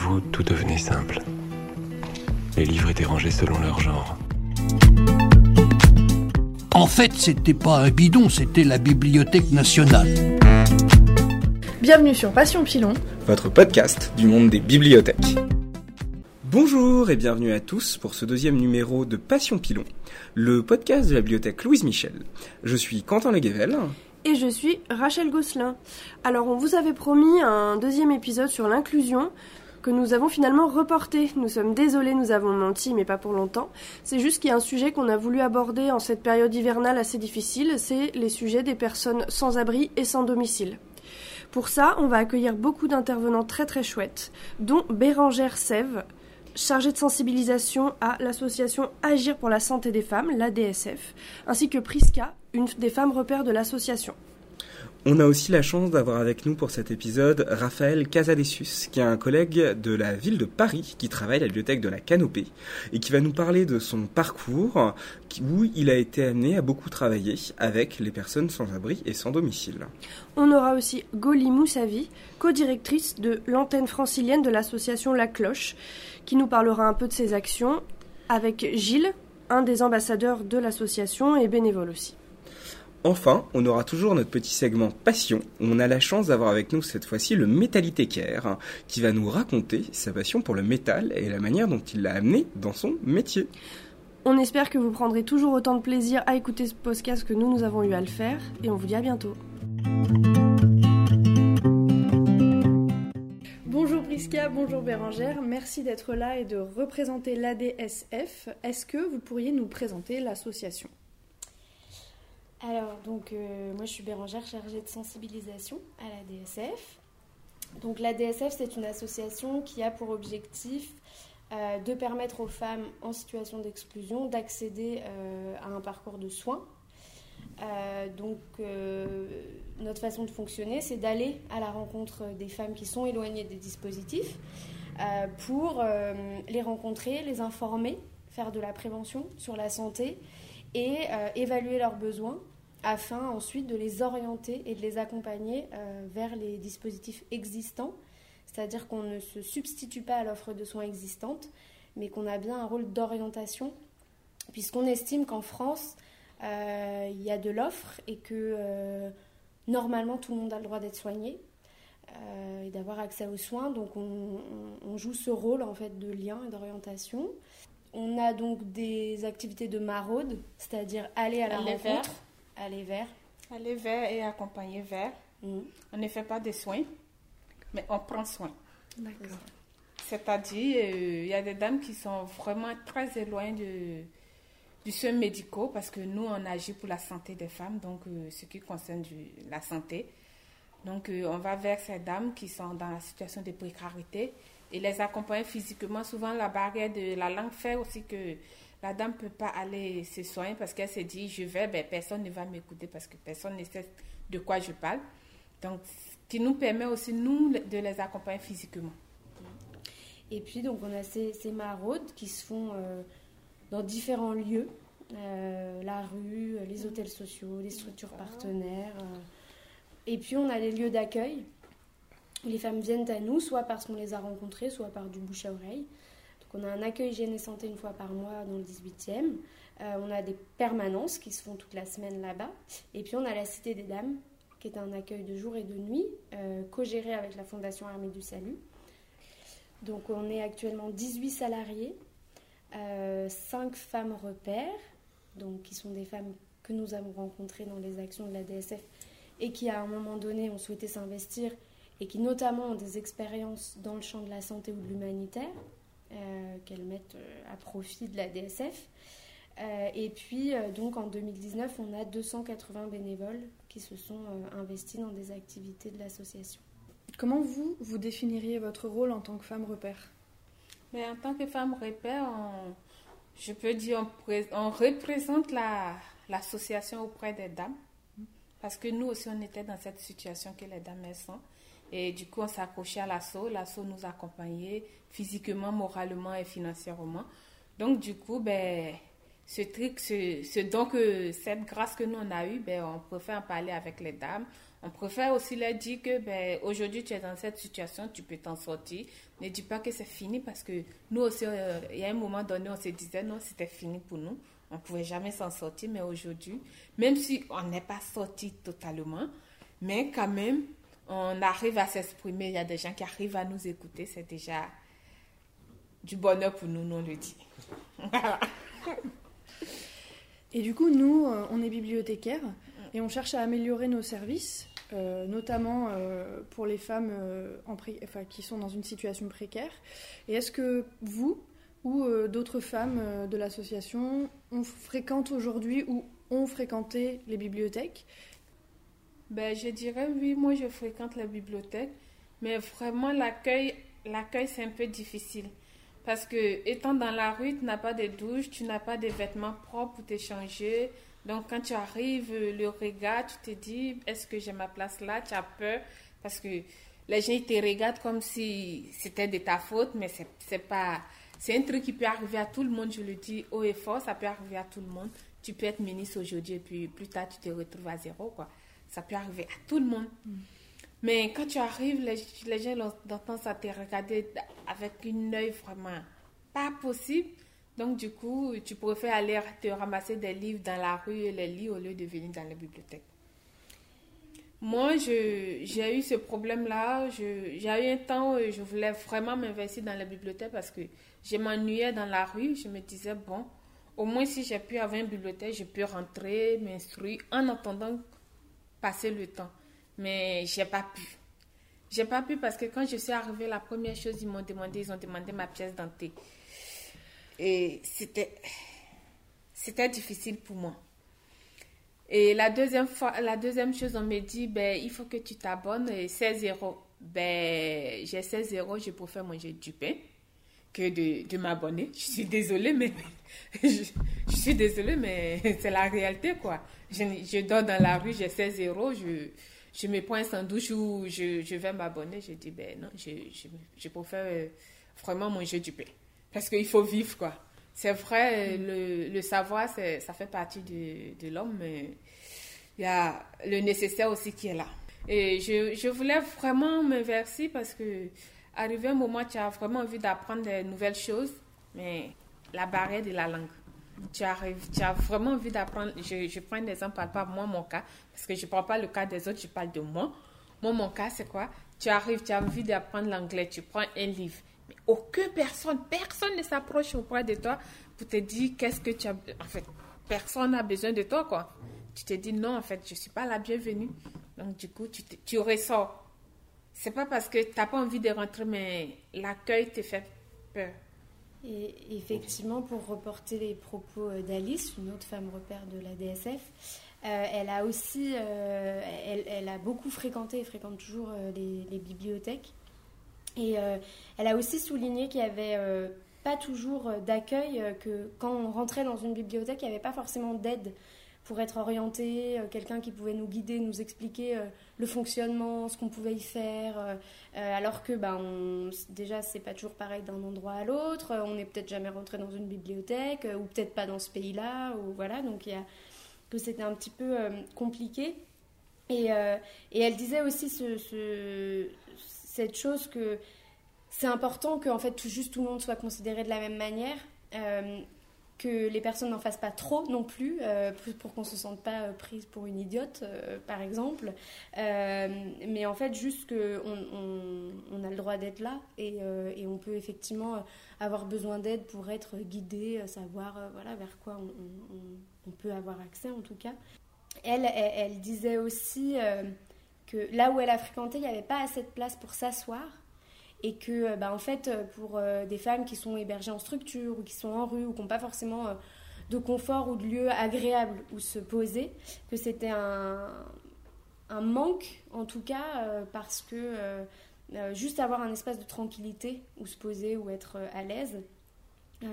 vous, tout devenait simple. Les livres étaient rangés selon leur genre. En fait, c'était pas un bidon, c'était la Bibliothèque nationale. Bienvenue sur Passion Pilon, votre podcast du monde des bibliothèques. Bonjour et bienvenue à tous pour ce deuxième numéro de Passion Pilon, le podcast de la bibliothèque Louise Michel. Je suis Quentin Leguevel. Et je suis Rachel Gosselin. Alors, on vous avait promis un deuxième épisode sur l'inclusion que nous avons finalement reporté. Nous sommes désolés, nous avons menti, mais pas pour longtemps. C'est juste qu'il y a un sujet qu'on a voulu aborder en cette période hivernale assez difficile, c'est les sujets des personnes sans abri et sans domicile. Pour ça, on va accueillir beaucoup d'intervenants très très chouettes, dont Bérangère Sève, chargée de sensibilisation à l'association Agir pour la santé des femmes, l'ADSF, ainsi que Priska, une des femmes repères de l'association. On a aussi la chance d'avoir avec nous pour cet épisode Raphaël Casadessus, qui est un collègue de la ville de Paris qui travaille à la bibliothèque de la Canopée et qui va nous parler de son parcours où il a été amené à beaucoup travailler avec les personnes sans abri et sans domicile. On aura aussi Goli Moussavi, co-directrice de l'antenne francilienne de l'association La Cloche, qui nous parlera un peu de ses actions avec Gilles, un des ambassadeurs de l'association et bénévole aussi. Enfin, on aura toujours notre petit segment passion. On a la chance d'avoir avec nous cette fois-ci le métallithécaire qui va nous raconter sa passion pour le métal et la manière dont il l'a amené dans son métier. On espère que vous prendrez toujours autant de plaisir à écouter ce podcast que nous, nous avons eu à le faire et on vous dit à bientôt. Bonjour Priska, bonjour Bérangère, merci d'être là et de représenter l'ADSF. Est-ce que vous pourriez nous présenter l'association? Alors, donc, euh, moi je suis Bérangère, chargée de sensibilisation à la DSF. Donc, la DSF, c'est une association qui a pour objectif euh, de permettre aux femmes en situation d'exclusion d'accéder euh, à un parcours de soins. donc, notre façon de fonctionner, c'est d'aller à la rencontre des femmes qui sont éloignées des dispositifs pour les rencontrer, les informer, faire de la prévention sur la santé et évaluer leurs besoins afin ensuite de les orienter et de les accompagner euh, vers les dispositifs existants, c'est-à-dire qu'on ne se substitue pas à l'offre de soins existante, mais qu'on a bien un rôle d'orientation, puisqu'on estime qu'en France, euh, il y a de l'offre et que euh, normalement tout le monde a le droit d'être soigné et d'avoir accès aux soins, donc on, joue ce rôle en fait de lien et d'orientation. On a donc des activités de maraude, c'est-à-dire aller à la rencontre aller vers Aller vers et accompagner vers. Mm. On ne fait pas de soins, mais on prend soin. D'accord. C'est-à-dire, euh, il y a des dames qui sont vraiment très éloignées du soin médical parce que nous, on agit pour la santé des femmes, donc euh, ce qui concerne la santé. Donc, euh, on va vers ces dames qui sont dans la situation de précarité et les accompagner physiquement. Souvent, la barrière de la langue fait aussi que la dame ne peut pas aller se soigner parce qu'elle se dit, je vais, ben, personne ne va m'écouter parce que personne ne sait de quoi je parle. Donc, ce qui nous permet aussi, nous, de les accompagner physiquement. Et puis, donc, on a ces, ces maraudes qui se font euh, dans différents lieux. Euh, la rue, les hôtels sociaux, les structures partenaires. Euh. Et puis, on a les lieux d'accueil. Les femmes viennent à nous, soit parce qu'on les a rencontrées, soit par du bouche à oreille on a un accueil hygiène et santé une fois par mois dans le 18e. Euh, on a des permanences qui se font toute la semaine là-bas. Et puis on a la Cité des Dames, qui est un accueil de jour et de nuit, euh, co-géré avec la Fondation Armée du Salut. Donc on est actuellement 18 salariés, euh, 5 femmes repères, donc qui sont des femmes que nous avons rencontrées dans les actions de la DSF et qui à un moment donné ont souhaité s'investir et qui notamment ont des expériences dans le champ de la santé ou de l'humanitaire. Euh, qu'elles mettent euh, à profit de la DSF. Euh, et puis, donc en 2019, on a 280 bénévoles qui se sont investis dans des activités de l'association. Comment vous, vous définiriez votre rôle en tant que femme repère? Mais En tant que femme repère, je peux dire on, représente l'association auprès des dames. Parce que nous aussi, on était dans cette situation que les dames sont. Et du coup, on s'accrochait à l'assaut. L'assaut nous accompagnait physiquement, moralement et financièrement. Donc, du coup, ben, ce truc, ce, ce cette grâce que nous on a eu, ben, on préfère en parler avec les dames. On préfère aussi leur dire que ben, aujourd'hui tu es dans cette situation, tu peux t'en sortir. Ne dis pas que c'est fini parce que nous aussi, euh, il y a un moment donné, on se disait non, c'était fini pour nous. On ne pouvait jamais s'en sortir, mais aujourd'hui, même si on n'est pas sorti totalement, mais quand même, on arrive à s'exprimer. Il y a des gens qui arrivent à nous écouter. C'est déjà du bonheur pour nous, nous on le dit. Et du coup, nous, euh, on est bibliothécaires et on cherche à améliorer nos services, euh, notamment euh, pour les femmes qui sont dans une situation précaire. Et est-ce que vous ou d'autres femmes de l'association fréquentent aujourd'hui ou ont fréquenté les bibliothèques ben, Je dirais oui, moi je fréquente la bibliothèque, mais vraiment l'accueil, l'accueil c'est un peu difficile. Parce que étant dans la rue, tu n'as pas de douche, tu n'as pas de vêtements propres pour t'échanger. Donc quand tu arrives, le regard, tu te dis, est-ce que j'ai ma place là? Tu as peur parce que les gens ils te regardent comme si c'était de ta faute, mais c'est, c'est pas... C'est un truc qui peut arriver à tout le monde, je le dis haut et fort, ça peut arriver à tout le monde. Tu peux être ministre aujourd'hui et puis plus tard tu te retrouves à zéro, quoi. Ça peut arriver à tout le monde. Mm. Mais quand tu arrives, les, les gens tendance à te regarder avec une œil vraiment pas possible. Donc, du coup, tu préfères aller te ramasser des livres dans la rue et les lire au lieu de venir dans la bibliothèque. Moi, j'ai eu ce problème-là. J'ai eu un temps où je voulais vraiment m'investir dans la bibliothèque parce que je m'ennuyais dans la rue. Je me disais, bon, au moins si j'ai pu avoir une bibliothèque, je peux rentrer, m'instruire en attendant passer le temps mais j'ai pas pu. J'ai pas pu parce que quand je suis arrivée, la première chose, ils m'ont demandé, ils ont demandé ma pièce dentée. Et c'était, c'était difficile pour moi. Et la deuxième fois, la deuxième chose, on me dit, ben, il faut que tu t'abonnes, 16 euros. Ben, j'ai 16 euros, je préfère manger du pain que de, de m'abonner. Je suis désolée, mais je, je suis désolée, mais c'est la réalité, quoi. Je, je dors dans la rue, j'ai 16 euros, je, je me prends un sandwich ou je, je vais m'abonner, je dis, ben non, je, je, je préfère euh, vraiment manger du pain. Parce qu'il faut vivre, quoi. C'est vrai, mm. le, le savoir, ça fait partie de, de l'homme, mais il y a le nécessaire aussi qui est là. Et je, je voulais vraiment m'inverser parce que, arrivé un moment, tu as vraiment envie d'apprendre des nouvelles choses, mais la barrière de la langue tu arrives, tu as vraiment envie d'apprendre. Je, je prends un exemple à moi, mon cas, parce que je ne parle pas le cas des autres, je parle de moi. Moi, mon cas, c'est quoi? Tu arrives, tu as envie d'apprendre l'anglais, tu prends un livre. Mais aucune personne, personne ne s'approche auprès de toi pour te dire qu'est-ce que tu as. En fait, personne n'a besoin de toi, quoi. Tu te dis non, en fait, je ne suis pas la bienvenue. Donc, du coup, tu, tu ressors. C'est pas parce que tu n'as pas envie de rentrer, mais l'accueil te fait peur. Et effectivement, pour reporter les propos euh, d'Alice, une autre femme repère de la DSF, euh, elle a aussi, euh, elle, a beaucoup fréquenté et fréquente toujours les, bibliothèques. Et elle a aussi souligné qu'il n'y avait pas toujours d'accueil, que quand on rentrait dans une bibliothèque, il n'y avait pas forcément d'aide pour être orienté, euh, quelqu'un qui pouvait nous guider, nous expliquer euh, le fonctionnement, ce qu'on pouvait y faire. Euh, alors que ben, on, déjà, c'est pas toujours pareil d'un endroit à l'autre. On n'est peut-être jamais rentré dans une bibliothèque ou peut-être pas dans ce pays-là. Ou voilà, donc que c'était un petit peu compliqué. Et, et, elle disait aussi ce, ce, cette chose que c'est important que fait tout, juste tout le monde soit considéré de la même manière que les personnes n'en fassent pas trop non plus, euh, pour qu'on ne se sente pas euh, prise pour une idiote, euh, par exemple. mais en fait, juste qu'on on, a le droit d'être là et, on peut effectivement avoir besoin d'aide pour être guidé, savoir voilà, vers quoi on, peut avoir accès en tout cas. Elle disait aussi que là où elle a fréquenté, il n'y avait pas assez de place pour s'asseoir et que euh, bah, en fait euh, pour euh, des femmes qui sont hébergées en structure ou qui sont en rue ou qui n'ont pas forcément de confort ou de lieu agréable où se poser, que c'était un, manque en tout cas parce que juste avoir un espace de tranquillité où se poser ou être à l'aise,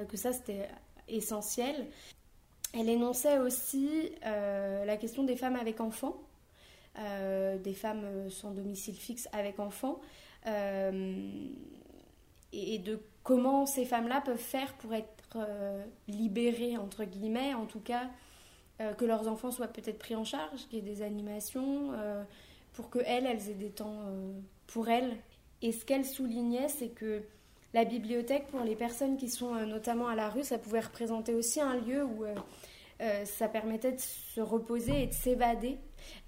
que ça c'était essentiel. Elle énonçait aussi la question des femmes avec enfants, des femmes sans domicile fixe avec enfants, et de comment ces femmes-là peuvent faire pour être libérées, entre guillemets, en tout cas, que leurs enfants soient peut-être pris en charge, qu'il y ait des animations, pour qu'elles, elles aient des temps pour elles. Et ce qu'elle soulignait, c'est que la bibliothèque, pour les personnes qui sont notamment à la rue, ça pouvait représenter aussi un lieu où euh, ça permettait de se reposer et de s'évader.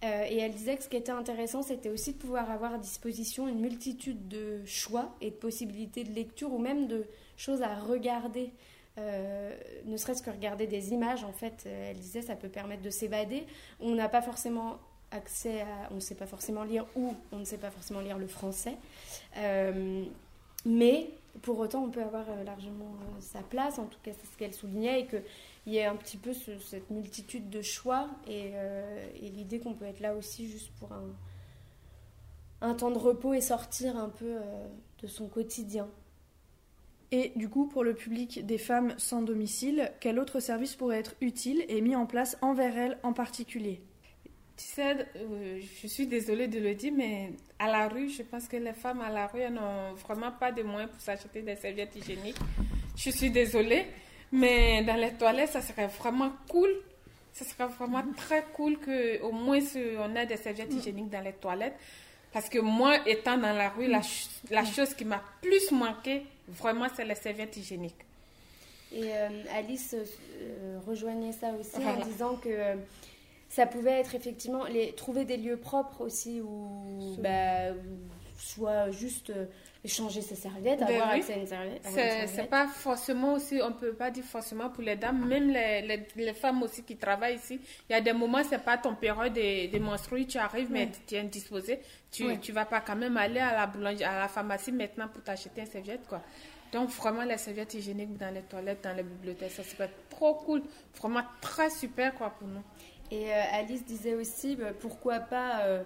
Euh, et elle disait que ce qui était intéressant, c'était aussi de pouvoir avoir à disposition une multitude de choix et de possibilités de lecture ou même de choses à regarder. Euh, ne serait-ce que regarder des images, en fait, elle disait, ça peut permettre de s'évader. On n'a pas forcément accès à, on ne sait pas forcément lire ou on ne sait pas forcément lire le français. mais pour autant, on peut avoir largement sa place, en tout cas, c'est ce qu'elle soulignait, et que il y a un petit peu cette multitude de choix euh, et, l'idée qu'on peut être là aussi juste pour un, un, temps de repos et sortir un peu euh, de son quotidien. Et du coup, pour le public des femmes sans domicile, quel autre service pourrait être utile et mis en place envers elles en particulier? Tu sais, euh, je suis désolée de le dire, mais à la rue, je pense que les femmes à la rue n'ont vraiment pas de moyens pour s'acheter des serviettes hygiéniques. Je suis désolée. Mais dans les toilettes, ça serait vraiment cool. Ce serait vraiment très cool qu'au moins on ait des serviettes hygiéniques dans les toilettes. Parce que moi, étant dans la rue, la, la chose qui m'a plus manqué, vraiment, c'est les serviettes hygiéniques. Et euh, Alice euh, rejoignait ça aussi en disant que euh, ça pouvait être effectivement les, trouver des lieux propres aussi où, bah, soit juste échanger ses serviettes, ben avoir accès à une serviette. C'est pas forcément aussi, on peut pas dire forcément pour les dames, même les, les, femmes aussi qui travaillent ici. Il y a des moments, c'est pas ton période de, de menstruer, tu arrives, mais tu es indisposé. Tu, ne tu vas pas quand même aller à la boulangerie, à la pharmacie maintenant pour t'acheter une serviette, quoi. Donc, vraiment, les serviettes hygiéniques dans les toilettes, dans les bibliothèques, ça serait trop cool. Vraiment très super, quoi, pour nous. Et euh, Alice disait aussi, bah, pourquoi pas. Euh,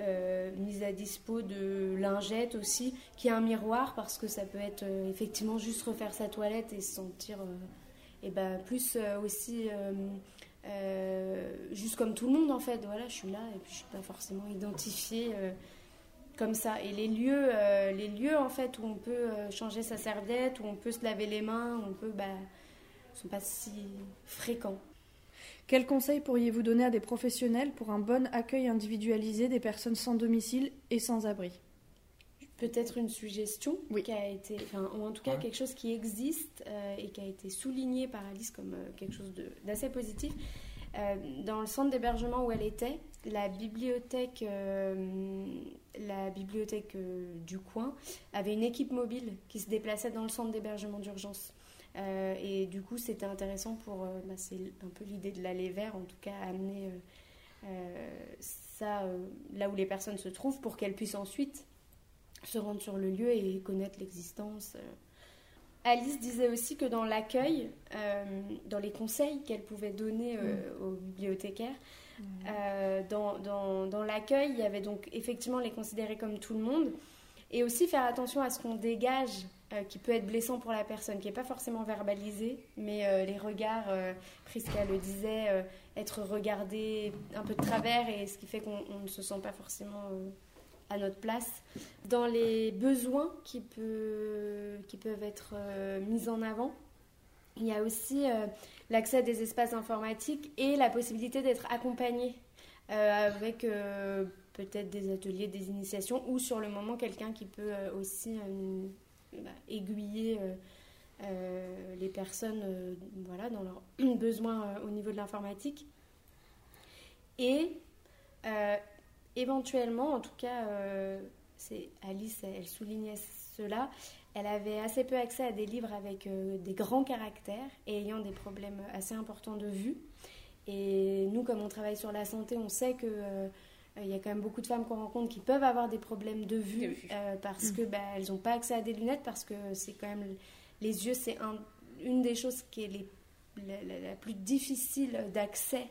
euh, mise à dispo de lingettes aussi, qui a un miroir parce que ça peut être euh, effectivement juste refaire sa toilette et se sentir et euh, eh ben, plus aussi juste comme tout le monde en fait. Voilà, je suis là et puis je suis pas forcément identifiée comme ça. Et les lieux, les lieux en fait où on peut changer sa serviette, où on peut se laver les mains, on peut, bah, sont pas si fréquents. Quels conseils pourriez-vous donner à des professionnels pour un bon accueil individualisé des personnes sans domicile et sans abri? Peut-être une suggestion qui a été, ou en tout cas quelque chose qui existe euh, et qui a été souligné par Alice comme euh, quelque chose d'assez positif. Euh, dans le centre d'hébergement où elle était, la bibliothèque, la bibliothèque du coin avait une équipe mobile qui se déplaçait dans le centre d'hébergement d'urgence. Euh, et du coup, c'était intéressant pour. Euh, bah, c'est un peu l'idée de l'aller vers, en tout cas, amener euh, ça là où les personnes se trouvent pour qu'elles puissent ensuite se rendre sur le lieu et connaître l'existence. Alice disait aussi que dans l'accueil, dans les conseils qu'elle pouvait donner mm. aux bibliothécaires, mm. dans, dans, dans l'accueil, il y avait donc effectivement les considérer comme tout le monde et aussi faire attention à ce qu'on dégage euh, qui peut être blessant pour la personne, qui n'est pas forcément verbalisé, mais euh, les regards, euh, Prisca le disait, être regardé un peu de travers, et ce qui fait qu'on ne se sent pas forcément à notre place. Dans les besoins qui peuvent être mis en avant, il y a aussi l'accès à des espaces informatiques et la possibilité d'être accompagné avec peut-être des ateliers, des initiations, ou sur le moment quelqu'un qui peut aussi bah, aiguiller euh, euh, les personnes euh, voilà, dans leurs besoins au niveau de l'informatique. Et éventuellement, en tout cas, Alice, elle soulignait cela, elle avait assez peu accès à des livres avec des grands caractères et ayant des problèmes assez importants de vue. Et nous, comme on travaille sur la santé, on sait que il y a quand même beaucoup de femmes qu'on rencontre qui peuvent avoir des problèmes de vue, euh, parce mm. que bah, elles n'ont pas accès à des lunettes parce que c'est quand même les yeux c'est un, une des choses qui est les, la, plus difficile d'accès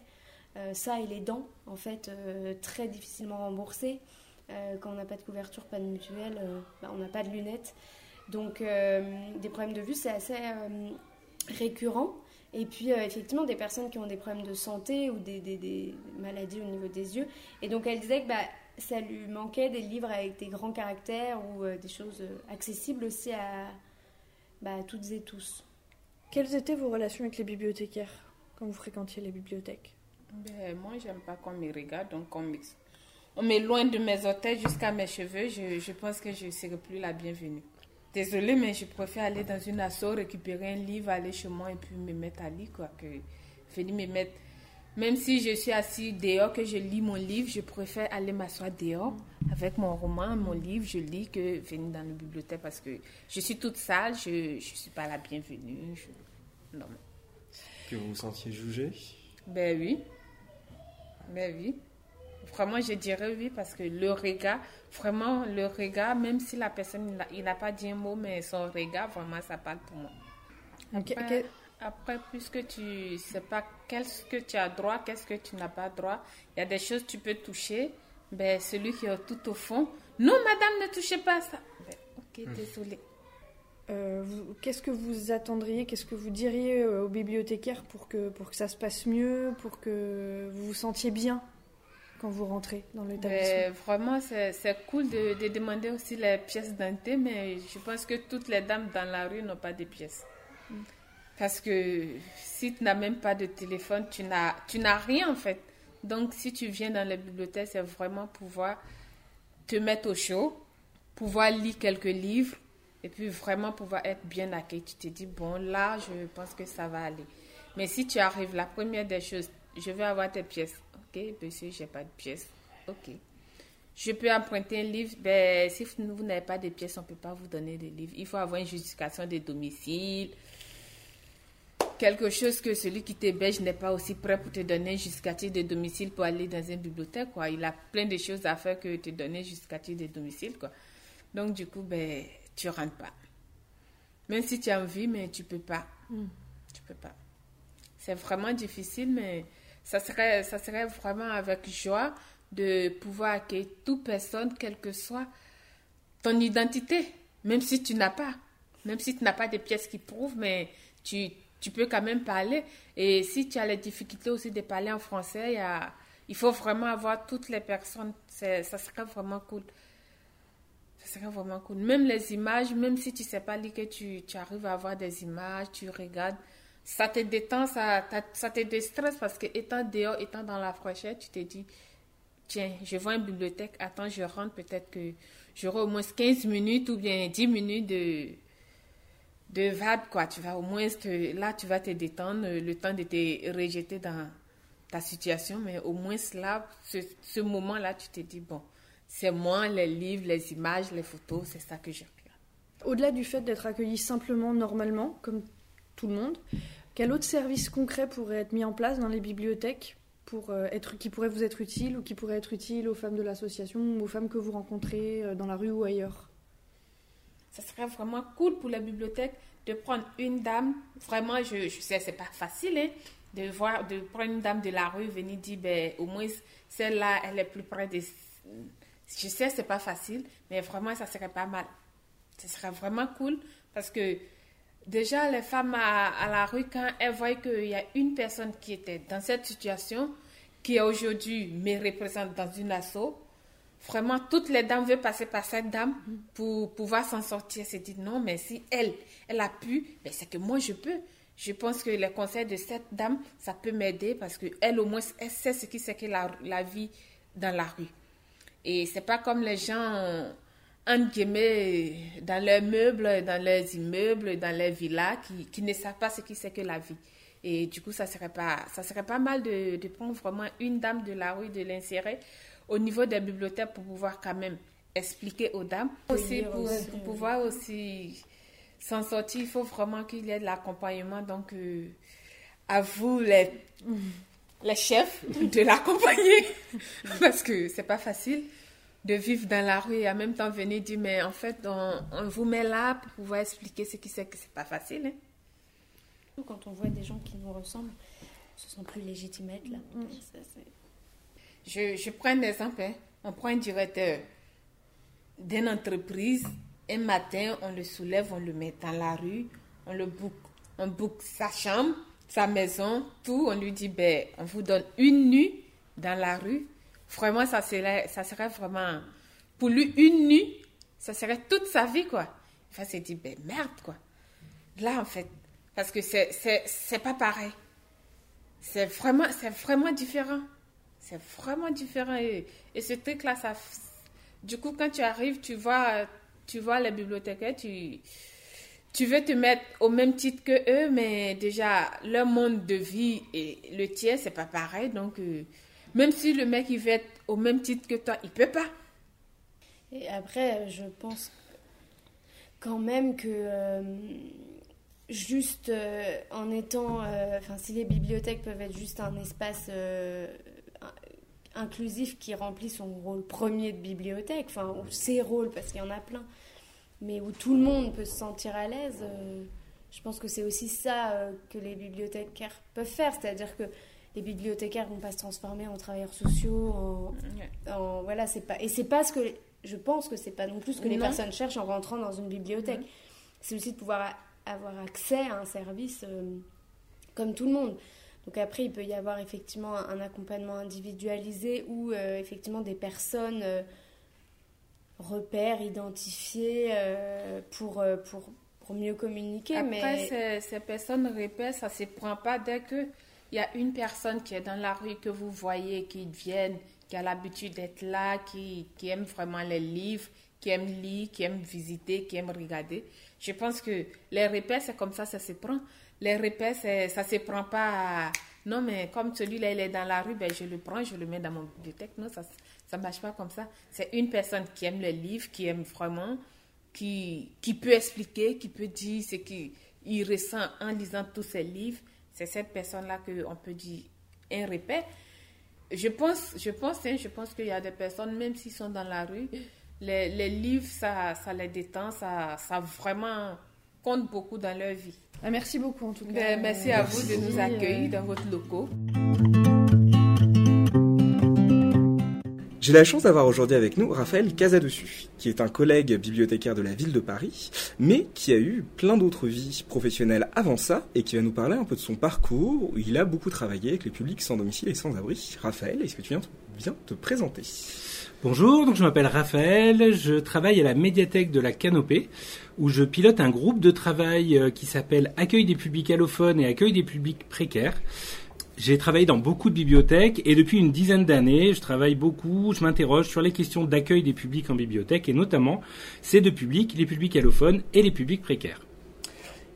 euh, ça et les dents en fait euh, très difficilement remboursées. Quand on n'a pas de couverture pas de mutuelle bah, on n'a pas de lunettes. Donc des problèmes de vue c'est assez récurrent et puis, euh, effectivement, des personnes qui ont des problèmes de santé ou des, des, des, maladies au niveau des yeux. Et donc, elle disait que bah, ça lui manquait des livres avec des grands caractères ou euh, des choses euh, accessibles aussi à bah, toutes et tous. Quelles étaient vos relations avec les bibliothécaires quand vous fréquentiez les bibliothèques? Ben, moi, j'aime pas qu'on me regarde, donc on m'éloigne de mes orteils jusqu'à mes cheveux. Je, je pense que je ne serai plus la bienvenue. Désolée, mais je préfère aller dans une asso, récupérer un livre, aller chez moi et puis me mettre à lire, quoi. Que venir me mettre. Même si je suis assis dehors, que je lis mon livre, je préfère aller m'asseoir dehors avec mon roman, mon livre, je lis que venir dans la bibliothèque parce que je suis toute sale, je ne suis pas la bienvenue. je- Non, Que vous vous sentiez jugé ben oui. Ben oui. Vraiment, je dirais oui parce que le regard, vraiment, le regard, même si la personne, il n'a- pas dit un mot, mais son regard, vraiment, ça parle pour moi. Après, puisque tu sais pas qu'est-ce que tu as droit, qu'est-ce que tu n'as pas droit, il y a des choses que tu peux toucher. Ben, celui qui est tout au fond, non, madame, ne touchez pas à ça. Ben, ok, désolé. Euh, Qu'est-ce que vous attendriez, qu'est-ce que vous diriez euh, aux bibliothécaires pour que, pour que ça se passe mieux, pour que vous vous sentiez bien? Quand vous rentrez dans l'établissement vraiment, c'est cool de, de demander aussi les pièces d'identité, mais je pense que toutes les dames dans la rue n'ont pas de pièces. Parce que si tu n'as même pas de téléphone, tu n'as tu n'as rien en fait. Donc, si tu viens dans la bibliothèque, c'est vraiment pouvoir te mettre au chaud, pouvoir lire quelques livres et puis vraiment pouvoir être bien accueilli. Tu te dis, bon, là, je pense que ça va aller. Mais si tu arrives, la première des choses, je vais avoir tes pièces. Ok, monsieur, j'ai pas de pièces. Ok. Je peux emprunter un livre. Ben, si vous, n'avez pas de pièces, on ne peut pas vous donner des livres. Il faut avoir une justification de domicile. Quelque chose que celui qui t'héberge n'est pas aussi prêt pour te donner un justificatif de domicile pour aller dans une bibliothèque. Quoi. Il a plein de choses à faire que te donner un justificatif de domicile. Quoi. Donc, du coup, ben, tu rentres pas. Même si tu as envie, mais tu peux pas. Tu peux pas. C'est vraiment difficile, mais ça serait, ça serait vraiment avec joie de pouvoir accueillir toute personne, quelle que soit ton identité, même si tu n'as pas, même si tu n'as pas de pièces qui prouvent, mais tu, tu peux quand même parler. Et si tu as les difficultés aussi de parler en français, il, faut vraiment avoir toutes les personnes. Ça serait vraiment cool. Ça serait vraiment cool. Même les images, même si tu sais pas lire, que tu arrives à avoir des images, tu regardes, ça te détend, ça, ça te déstresse parce que étant dehors, étant dans la fraîcheur, tu te dis, tiens, je vois une bibliothèque, attends, je rentre, peut-être que j'aurai au moins 15 minutes ou bien 10 minutes de, de vade, quoi. Tu vas au moins, là, tu vas te détendre, euh, le temps de te rejeter dans ta situation, mais au moins là, ce, ce moment-là, tu te dis, bon, c'est moi, les livres, les images, les photos, c'est ça que je regarde. Au-delà du fait d'être accueilli simplement, normalement, comme tout le monde, quel autre service concret pourrait être mis en place dans les bibliothèques pour euh, être, qui pourrait vous être utile ou qui pourrait être utile aux femmes de l'association ou aux femmes que vous rencontrez euh, dans la rue ou ailleurs? Ça serait vraiment cool pour la bibliothèque de prendre une dame. Vraiment, je, je sais, c'est pas facile, hein, de voir, de prendre une dame de la rue, venir dire, ben, au moins, celle-là, elle est plus près des. Je sais, c'est pas facile, mais vraiment, ça serait pas mal. Ce serait vraiment cool parce que déjà, les femmes à, la rue, quand elles voient qu'il y a une personne qui était dans cette situation, qui aujourd'hui me représente dans une asso, Vraiment, toutes les dames veulent passer par cette dame pour pouvoir s'en sortir. C'est dit non, mais si elle, elle a pu, ben c'est que moi je peux. Je pense que les conseils de cette dame, ça peut m'aider parce que elle au moins, elle sait ce qui c'est que la, la vie dans la rue. Et c'est pas comme les gens, entre guillemets, dans leurs meubles, dans leurs immeubles, dans leurs villas, qui, qui ne savent pas ce qui c'est que la vie. Et du coup, ça serait pas, ça serait pas mal de, de prendre vraiment une dame de la rue, de l'insérer au niveau des bibliothèques pour pouvoir quand même expliquer aux dames. Aussi, pour, pour pouvoir aussi s'en sortir, il faut vraiment qu'il y ait de l'accompagnement. Donc, euh, à vous, les, les chefs, de l'accompagner. Parce que c'est pas facile de vivre dans la rue et en même temps venir dire, mais en fait, on, on vous met là pour pouvoir expliquer ce qui c'est que c'est pas facile. Hein. Quand on voit des gens qui nous ressemblent, on se sent plus légitime à être là. Ça, c'est- Je, je prends un exemple. hein. On prend un directeur d'une entreprise. Un matin, on le soulève, on le met dans la rue, on le book, on book sa chambre, sa maison, tout. On lui dit, ben, on vous donne une nuit dans la rue. Vraiment, ça serait, ça serait vraiment, pour lui, une nuit, ça serait toute sa vie, quoi. Enfin, c'est dit, ben, merde, quoi. Là, en fait, parce que c'est pas pareil. C'est vraiment vraiment différent. C'est vraiment différent et, et ce truc là ça du coup quand tu arrives, tu vois tu vois les bibliothécaires, tu tu veux te mettre au même titre que eux, mais déjà, leur monde de vie et le tien, c'est pas pareil. Donc, euh, même si le mec, il veut être au même titre que toi, il peut pas. Et après, je pense quand même que euh, juste euh, en étant, enfin, si les bibliothèques peuvent être juste un espace inclusif qui remplit son rôle premier de bibliothèque, enfin, ou ses rôles, parce qu'il y en a plein mais où tout le monde peut se sentir à l'aise, euh, je pense que c'est aussi ça euh, que les bibliothécaires peuvent faire. C'est-à-dire que les bibliothécaires vont pas se transformer en travailleurs sociaux, en, voilà, c'est pas et c'est pas ce que je pense que c'est pas non plus ce que les personnes cherchent en rentrant dans une bibliothèque. C'est aussi de pouvoir avoir accès à un service euh, comme tout le monde. Donc après, il peut y avoir effectivement un, accompagnement individualisé ou effectivement des personnes repères identifiés euh, pour, euh, pour, pour, mieux communiquer. Après, ces, ces, personnes repères, ça ne se prend pas dès qu'il y a une personne qui est dans la rue que vous voyez, qui vient, qui a l'habitude d'être là, qui, aime vraiment les livres, qui aime lire, qui aime visiter, qui aime regarder. Je pense que les repères, c'est comme ça, ça se prend. Les repères, ça se prend pas. Non, mais comme celui-là, il est dans la rue, ben, je le prends, je le mets dans mon bibliothèque. Non, ça ne marche pas comme ça. C'est une personne qui aime le livre, qui aime vraiment, qui, qui peut expliquer, qui peut dire ce qu'il ressent en lisant tous ses livres. C'est cette personne-là qu'on peut dire un repère. Je pense, je pense, hein, je pense qu'il y a des personnes, même s'ils sont dans la rue, les, les livres, ça, ça les détend, ça, ça vraiment compte beaucoup dans leur vie. Ah, merci beaucoup en tout cas. Ben, merci à vous de nous accueillir dans votre locaux. J'ai la chance d'avoir aujourd'hui avec nous Raphaël Casadessus, qui est un collègue bibliothécaire de la ville de Paris, mais qui a eu plein d'autres vies professionnelles avant ça, et qui va nous parler un peu de son parcours, où il a beaucoup travaillé avec les publics sans domicile et sans abri. Raphaël, est-ce que tu viens te présenter? Bonjour, donc je m'appelle Raphaël, je travaille à la médiathèque de la Canopée, où je pilote un groupe de travail euh, qui s'appelle Accueil des publics allophones et Accueil des publics précaires. J'ai travaillé dans beaucoup de bibliothèques et depuis une dizaine d'années, je travaille beaucoup, je m'interroge sur les questions d'accueil des publics en bibliothèque et notamment ces deux publics, les publics allophones et les publics précaires.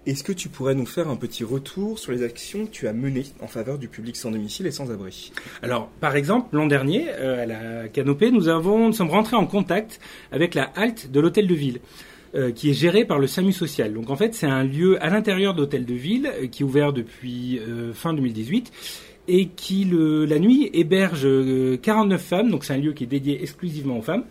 Est-ce que tu pourrais nous faire un petit retour sur les actions que tu as menées en faveur du public sans domicile et sans abri? Alors, par exemple, l'an dernier, euh, à la Canopée, nous, avons, nous sommes rentrés en contact avec la halte de l'hôtel de ville. Euh, qui est géré par le SAMU social. Donc en fait, c'est un lieu à l'intérieur d'hôtel de ville euh, qui est ouvert depuis euh, fin 2018 et qui la nuit héberge 49 femmes. Donc c'est un lieu qui est dédié exclusivement aux femmes.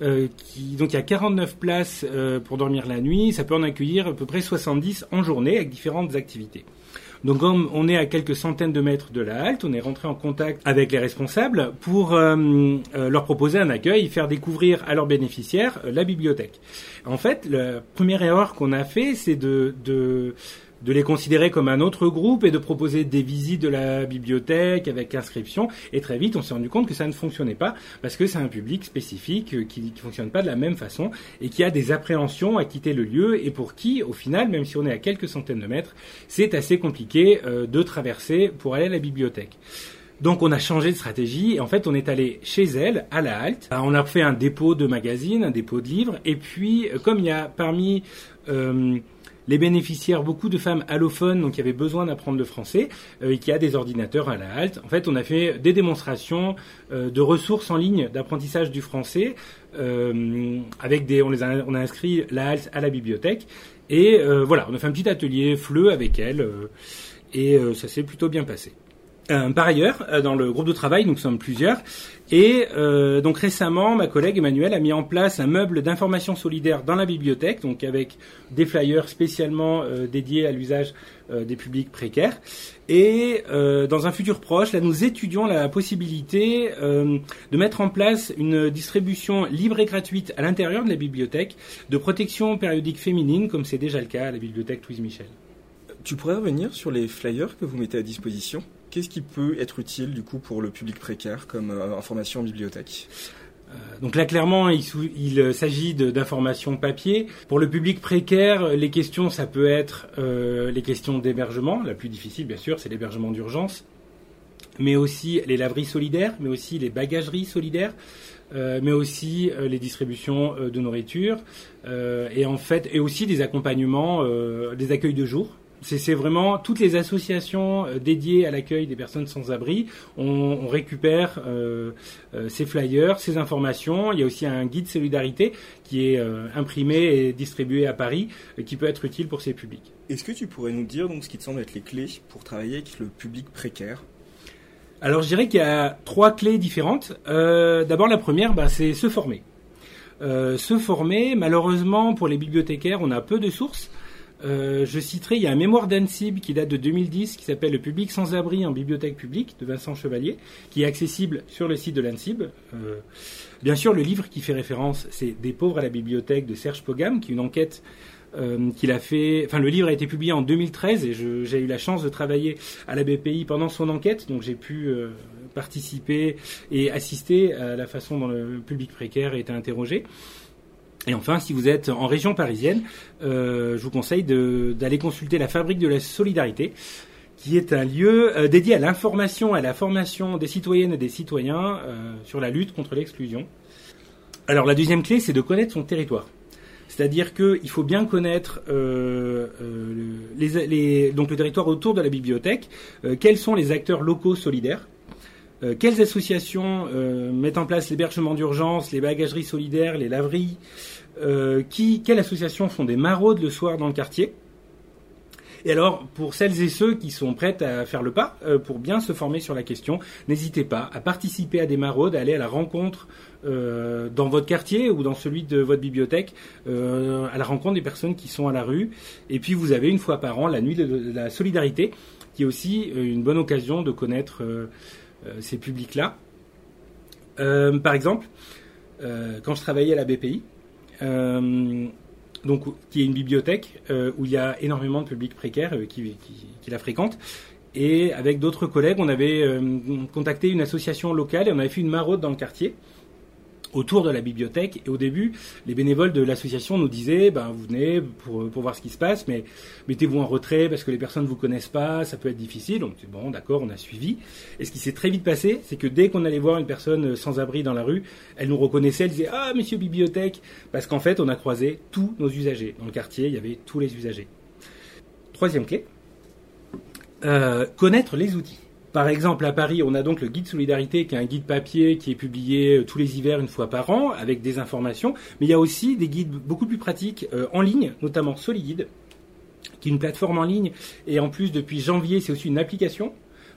qui, donc il y a 49 places pour dormir la nuit. Ça peut en accueillir à peu près 70 en journée avec différentes activités. Donc on est à quelques centaines de mètres de la halte, on est rentré en contact avec les responsables pour euh, euh, leur proposer un accueil, faire découvrir à leurs bénéficiaires euh, la bibliothèque. En fait, la première erreur qu'on a fait, c'est de de les considérer comme un autre groupe et de proposer des visites de la bibliothèque avec inscription. Et très vite, on s'est rendu compte que ça ne fonctionnait pas parce que c'est un public spécifique euh, qui ne fonctionne pas de la même façon et qui a des appréhensions à quitter le lieu et pour qui, au final, même si on est à quelques centaines de mètres, c'est assez compliqué euh, de traverser pour aller à la bibliothèque. Donc on a changé de stratégie et en fait on est allé chez elle à la halte. On a fait un dépôt de magazines, un dépôt de livres et puis euh, comme il y a parmi euh, les bénéficiaires, beaucoup de femmes allophones, donc qui avaient besoin d'apprendre le français, euh, et qui a des ordinateurs à la halte. En fait, on a fait des démonstrations euh, de ressources en ligne d'apprentissage du français, euh, avec des, on les a, inscrit la halte à la bibliothèque, et voilà, on a fait un petit atelier fleu avec elle, et ça s'est plutôt bien passé. Euh, par ailleurs, euh, dans le groupe de travail, nous sommes plusieurs, et euh, donc récemment, ma collègue Emmanuelle a mis en place un meuble d'information solidaire dans la bibliothèque, donc avec des flyers spécialement dédiés à l'usage des publics précaires. Et dans un futur proche, là, nous étudions la possibilité de mettre en place une distribution libre et gratuite à l'intérieur de la bibliothèque de protection périodique féminine, comme c'est déjà le cas à la bibliothèque Louise Michel. Tu pourrais revenir sur les flyers que vous mettez à disposition? Qu'est-ce qui peut être utile du coup pour le public précaire comme euh, information en bibliothèque? Donc là, clairement, il, il s'agit d'informations papier. Pour le public précaire, les questions, ça peut être euh, les questions d'hébergement. La plus difficile, bien sûr, c'est l'hébergement d'urgence. Mais aussi les laveries solidaires, mais aussi les bagageries solidaires. Euh, mais aussi euh, les distributions euh, de nourriture et en fait et aussi des accompagnements, des accueils de jour c'est vraiment toutes les associations dédiées à l'accueil des personnes sans abri. On, on récupère euh, ces flyers, ces informations. Il y a aussi un guide solidarité qui est imprimé et distribué à Paris, qui peut être utile pour ces publics. Est-ce que tu pourrais nous dire donc ce qui te semble être les clés pour travailler avec le public précaire? Alors je dirais qu'il y a trois clés différentes. Euh, D'abord la première, bah, c'est se former. Euh, se former, malheureusement pour les bibliothécaires, on a peu de sources. Euh, je citerai, il y a un mémoire d'ANSIB qui date de 2010 qui s'appelle Le public sans abri en bibliothèque publique de Vincent Chevalier, qui est accessible sur le site de l'ANSIB. Euh, bien sûr, le livre qui fait référence, c'est Des pauvres à la bibliothèque de Serge Pogam, qui est une enquête euh, qu'il a fait. Enfin, le livre a été publié en 2013 et j'ai eu la chance de travailler à la BPI pendant son enquête, donc j'ai pu euh, participer et assister à la façon dont le public précaire a été interrogé. Et enfin, si vous êtes en région parisienne, euh, je vous conseille d'aller consulter la Fabrique de la Solidarité, qui est un lieu euh, dédié à l'information, à la formation des citoyennes et des citoyens euh, sur la lutte contre l'exclusion. Alors la deuxième clé, c'est de connaître son territoire. C'est-à-dire qu'il faut bien connaître donc le territoire autour de la bibliothèque, quels sont les acteurs locaux solidaires, quelles associations mettent en place l'hébergement d'urgence, les bagageries solidaires, les laveries, qui, quelles associations font des maraudes le soir dans le quartier? Et alors, pour celles et ceux qui sont prêtes à faire le pas, euh, pour bien se former sur la question, n'hésitez pas à participer à des maraudes, à aller à la rencontre euh, dans votre quartier ou dans celui de votre bibliothèque, euh, à la rencontre des personnes qui sont à la rue. Et puis, vous avez une fois par an la nuit de la solidarité, qui est aussi une bonne occasion de connaître ces publics-là. par exemple, quand je travaillais à la BPI, donc qui est une bibliothèque euh, où il y a énormément de publics précaires euh, qui, la fréquentent. Et avec d'autres collègues, on avait euh, contacté une association locale et on avait fait une maraude dans le quartier autour de la bibliothèque. Et au début, les bénévoles de l'association nous disaient, ben, vous venez pour, pour voir ce qui se passe, mais mettez-vous en retrait parce que les personnes ne vous connaissent pas, ça peut être difficile. Donc, bon, d'accord, on a suivi. Et ce qui s'est très vite passé, c'est que dès qu'on allait voir une personne sans abri dans la rue, elle nous reconnaissait, elle disait, ah, monsieur bibliothèque, parce qu'en fait, on a croisé tous nos usagers. Dans le quartier, il y avait tous les usagers. Troisième clé, euh, connaître les outils. Par exemple, à Paris, on a donc le guide Solidarité, qui est un guide papier qui est publié euh, tous les hivers une fois par an, avec des informations. Mais il y a aussi des guides beaucoup plus pratiques euh, en ligne, notamment SoliGuide, qui est une plateforme en ligne. Et en plus, depuis janvier, c'est aussi une application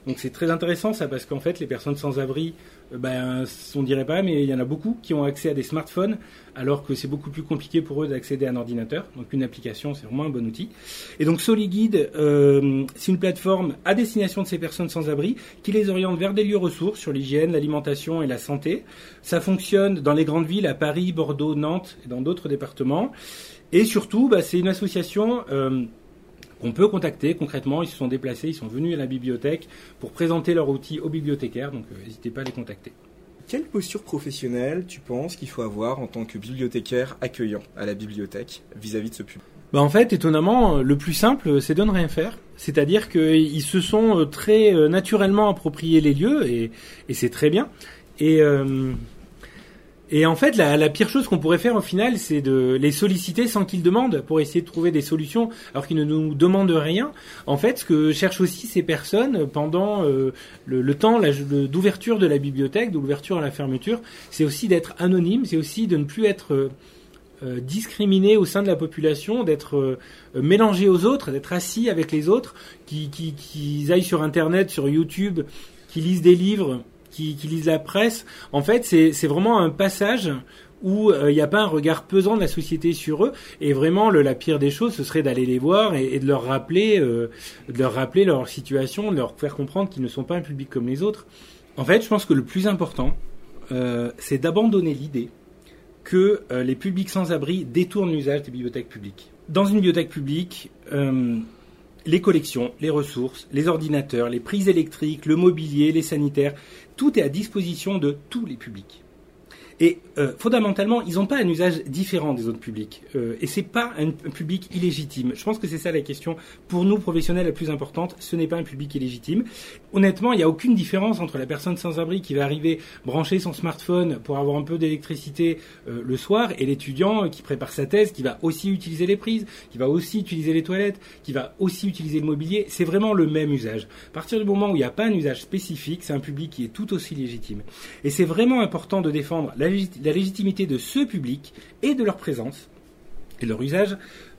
donc c'est très intéressant ça parce qu'en fait les personnes sans abri, ben, on dirait pas, mais il y en a beaucoup qui ont accès à des smartphones alors que c'est beaucoup plus compliqué pour eux d'accéder à un ordinateur. Donc une application c'est vraiment un bon outil. Et donc SoliGuide, euh, c'est une plateforme à destination de ces personnes sans abri qui les oriente vers des lieux ressources sur l'hygiène, l'alimentation et la santé. Ça fonctionne dans les grandes villes à Paris, Bordeaux, Nantes et dans d'autres départements. Et surtout, bah, c'est une association euh, on peut contacter concrètement. Ils se sont déplacés, ils sont venus à la bibliothèque pour présenter leur outil aux bibliothécaires, donc euh, n'hésitez pas à les contacter. Quelle posture professionnelle tu penses qu'il faut avoir en tant que bibliothécaire accueillant à la bibliothèque vis-à-vis de ce public? Bah en fait, étonnamment, le plus simple, c'est de ne rien faire. C'est-à-dire qu'ils se sont euh, très euh, naturellement appropriés les lieux, et, c'est très bien. Et et en fait, la, pire chose qu'on pourrait faire au final, c'est de les solliciter sans qu'ils demandent pour essayer de trouver des solutions, alors qu'ils ne nous demandent rien. En fait, ce que cherchent aussi ces personnes pendant euh, le, temps d'ouverture de la bibliothèque, d'ouverture à la fermeture, c'est aussi d'être anonyme, c'est aussi de ne plus être euh, euh, discriminé au sein de la population, d'être mélangé aux autres, d'être assis avec les autres, qui, aillent sur Internet, sur YouTube, qui lisent des livres qui, lisent la presse, en fait, c'est vraiment un passage où euh, il n'y a pas un regard pesant de la société sur eux. Et vraiment, le, la pire des choses, ce serait d'aller les voir et, de leur rappeler, euh, de leur rappeler leur situation, de leur faire comprendre qu'ils ne sont pas un public comme les autres. En fait, je pense que le plus important, euh, c'est d'abandonner l'idée que les publics sans abri détournent l'usage des bibliothèques publiques. Dans une bibliothèque publique, les collections, les ressources, les ordinateurs, les prises électriques, le mobilier, les sanitaires, tout est à disposition de tous les publics. Euh, fondamentalement, ils n'ont pas un usage différent des autres publics. Euh, et c'est pas un, public illégitime. Je pense que c'est ça la question pour nous professionnels la plus importante. Ce n'est pas un public illégitime. Honnêtement, il n'y a aucune différence entre la personne sans abri qui va arriver brancher son smartphone pour avoir un peu d'électricité euh, le soir et l'étudiant qui prépare sa thèse, qui va aussi utiliser les prises, qui va aussi utiliser les toilettes, qui va aussi utiliser le mobilier. C'est vraiment le même usage. À partir du moment où il n'y a pas un usage spécifique, c'est un public qui est tout aussi légitime. Et c'est vraiment important de défendre la, la légitimité de ce public et de leur présence et de leur usage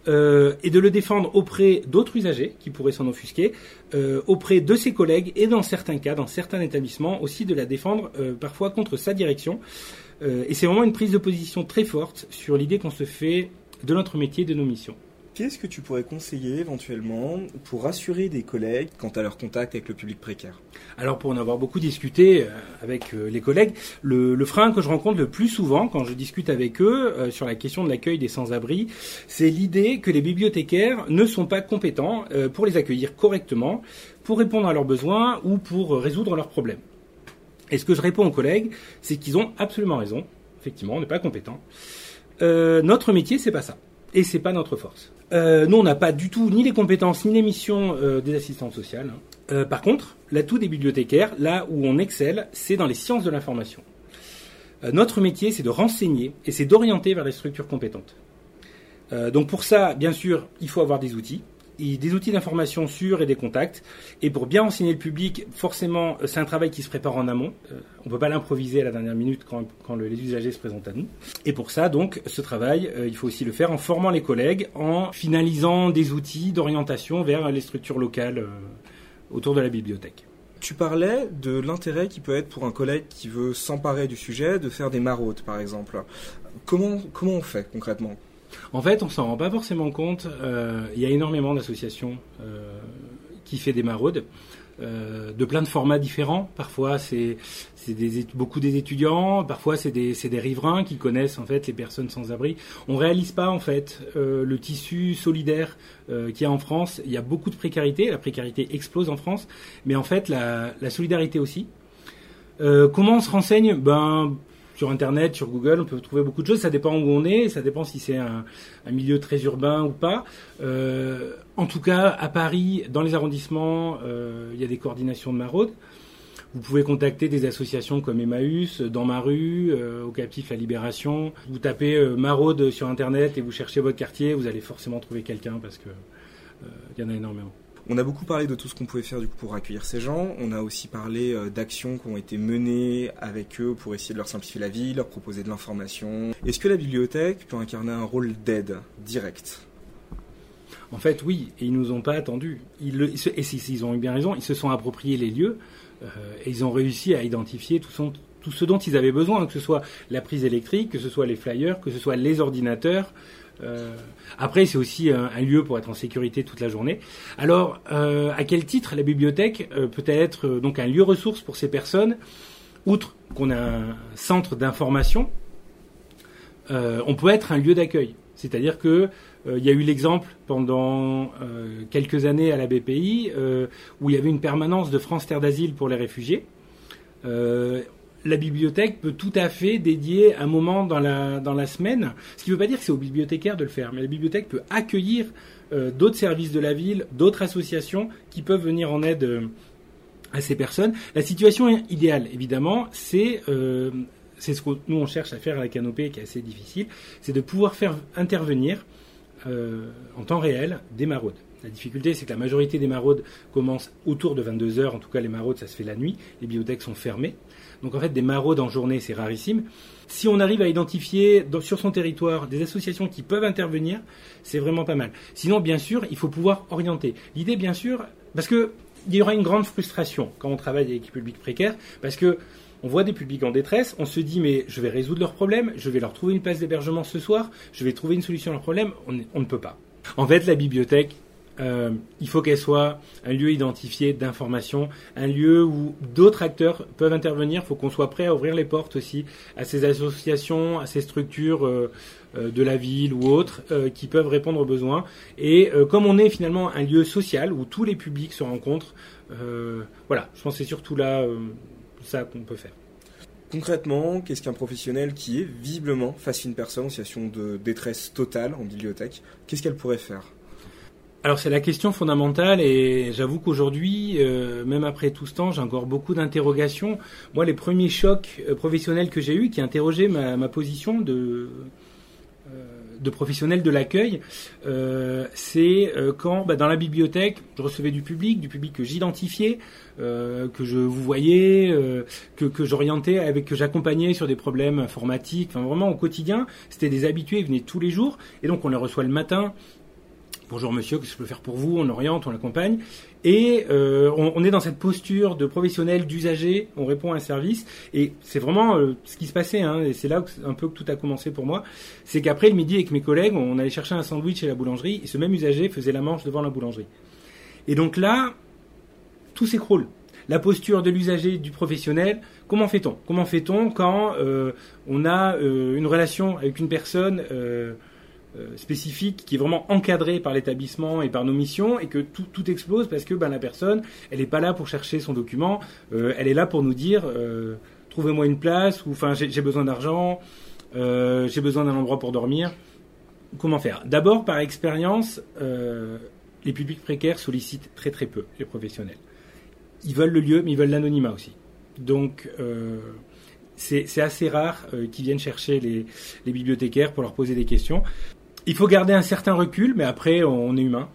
euh, et de le défendre auprès d'autres usagers qui pourraient s'en offusquer, euh, auprès de ses collègues et dans certains cas, dans certains établissements, aussi de la défendre euh, parfois contre sa direction. Et c'est vraiment une prise de position très forte sur l'idée qu'on se fait de notre métier, de nos missions. Qu'est-ce que tu pourrais conseiller éventuellement pour rassurer des collègues quant à leur contact avec le public précaire? Alors pour en avoir beaucoup discuté euh, avec euh, les collègues, le, frein que je rencontre le plus souvent quand je discute avec eux euh, sur la question de l'accueil des sans-abri, c'est l'idée que les bibliothécaires ne sont pas compétents pour les accueillir correctement, pour répondre à leurs besoins ou pour résoudre leurs problèmes. Et ce que je réponds aux collègues, c'est qu'ils ont absolument raison. Effectivement, on n'est pas compétent. Notre métier, c'est pas ça et c'est pas notre force. Euh, nous, on n'a pas du tout ni les compétences ni les missions euh, des assistantes sociales. Euh, par contre, l'atout des bibliothécaires, là où on excelle, c'est dans les sciences de l'information. Notre métier, c'est de renseigner et c'est d'orienter vers les structures compétentes. Donc pour ça, bien sûr, il faut avoir des outils des outils d'information sûrs et des contacts. Et pour bien enseigner le public, forcément, c'est un travail qui se prépare en amont. Euh, on ne peut pas l'improviser à la dernière minute quand, quand le, les usagers se présentent à nous. Et pour ça, donc, ce travail, euh, il faut aussi le faire en formant les collègues, en finalisant des outils d'orientation vers les structures locales euh, autour de la bibliothèque. Tu parlais de l'intérêt qui peut être pour un collègue qui veut s'emparer du sujet de faire des maraudes, par exemple. Comment, comment on fait concrètement? En fait, on s'en rend pas forcément compte. Euh, il y a énormément d'associations euh, qui fait des maraudes. Euh, de plein de formats différents. Parfois, c'est beaucoup des étudiants, parfois c'est des, riverains qui connaissent en fait les personnes sans abri. On réalise pas en fait le tissu solidaire euh, qu'il y a en France. Il y a beaucoup de précarité, la précarité explose en France, mais en fait la, la solidarité aussi. Comment on se renseigne? Ben sur Internet, sur Google, on peut trouver beaucoup de choses. Ça dépend où on est, ça dépend si c'est un, milieu très urbain ou pas. Euh, en tout cas, à Paris, dans les arrondissements, euh, il y a des coordinations de maraude. Vous pouvez contacter des associations comme Emmaüs, Dans ma rue, euh, au Captif La Libération. Vous tapez euh, maraude sur Internet et vous cherchez votre quartier, vous allez forcément trouver quelqu'un parce que euh, il y en a énormément. On a beaucoup parlé de tout ce qu'on pouvait faire du coup pour accueillir ces gens. On a aussi parlé euh, d'actions qui ont été menées avec eux pour essayer de leur simplifier la vie, leur proposer de l'information. Est-ce que la bibliothèque peut incarner un rôle d'aide direct? En fait, oui, et ils nous ont pas attendus. Ils et s'ils ont eu bien raison, ils se sont appropriés les lieux euh, et ils ont réussi à identifier tout ce dont ils avaient besoin, que ce soit la prise électrique, que ce soit les flyers, que ce soit les ordinateurs. Euh, après, c'est aussi un, lieu pour être en sécurité toute la journée. Alors, euh, à quel titre la bibliothèque euh, peut être donc un lieu ressource pour ces personnes Outre qu'on a un centre d'information, on peut être un lieu d'accueil. C'est-à-dire que il y a eu l'exemple pendant quelques années à la BPI où il y avait une permanence de France Terre d'Asile pour les réfugiés la bibliothèque peut tout à fait dédier un moment dans la, semaine, ce qui ne veut pas dire que c'est aux bibliothécaires de le faire, mais la bibliothèque peut accueillir euh, d'autres services de la ville, d'autres associations qui peuvent venir en aide euh, à ces personnes. La situation idéale, évidemment, c'est euh, c'est ce que nous on cherche à faire à la canopée, qui est assez difficile, c'est de pouvoir faire intervenir en temps réel des maraudes. La difficulté, c'est que la majorité des maraudes commencent autour de 22 heures. En tout cas, les maraudes, ça se fait la nuit. Les bibliothèques sont fermées. Donc en fait, des maraudes en journée, c'est rarissime. Si on arrive à identifier sur son territoire des associations qui peuvent intervenir, c'est vraiment pas mal. Sinon, bien sûr, il faut pouvoir orienter. L'idée, bien sûr, parce que il y aura une grande frustration quand on travaille avec les publics précaires, parce que on voit des publics en détresse, on se dit mais je vais résoudre leurs problèmes, je vais leur trouver une place d'hébergement ce soir, je vais trouver une solution à leurs problèmes, on, on ne peut pas. En fait, la bibliothèque, euh, il faut qu'elle soit un lieu identifié d'information, un lieu où d'autres acteurs peuvent intervenir. Il faut qu'on soit prêt à ouvrir les portes aussi à ces associations, à ces structures euh, euh, de la ville ou autres qui peuvent répondre aux besoins. Et comme on est finalement un lieu social où tous les publics se rencontrent, voilà, je pense que c'est surtout là ça qu'on peut faire. Concrètement, qu'est-ce qu'un professionnel qui est visiblement face à une personne en situation de détresse totale en bibliothèque? Qu'est-ce qu'elle pourrait faire? Alors c'est la question fondamentale et j'avoue qu'aujourd'hui, euh, même après tout ce temps, j'ai encore beaucoup d'interrogations. Moi, les premiers chocs euh, professionnels que j'ai eus, qui interrogeaient ma, position de, euh, de professionnel de l'accueil, c'est quand bah, dans la bibliothèque, je recevais du public, du public que j'identifiais, que je vous voyais, que, que j'orientais, avec que j'accompagnais sur des problèmes informatiques, enfin vraiment au quotidien. C'était des habitués, ils venaient tous les jours et donc on les reçoit le matin Bonjour monsieur, qu'est-ce que je peux faire pour vous? On oriente, on l'accompagne. Et euh, on, est dans cette posture de professionnel, d'usager, on répond à un service. Et c'est vraiment euh, ce qui se passait, hein, et c'est là un peu que tout a commencé pour moi. C'est qu'après le midi avec mes collègues, on allait chercher un sandwich chez la boulangerie, et ce même usager faisait la manche devant la boulangerie. Et donc là, tout s'écroule. La posture de l'usager, du professionnel, comment fait-on? Comment fait-on quand euh, on a une relation avec une personne euh, spécifique qui est vraiment encadré par l'établissement et par nos missions et que tout, tout explose parce que ben, la personne, elle n'est pas là pour chercher son document, euh, elle est là pour nous dire euh, trouvez-moi une place ou enfin j'ai besoin d'argent, j'ai besoin d'un endroit pour dormir. Comment faire? D'abord, par expérience, les publics précaires sollicitent très très peu les professionnels. Ils veulent le lieu, mais ils veulent l'anonymat aussi. Donc, c'est assez rare qu'ils viennent chercher les, les, bibliothécaires pour leur poser des questions. Il faut garder un certain recul, mais après, on est humain.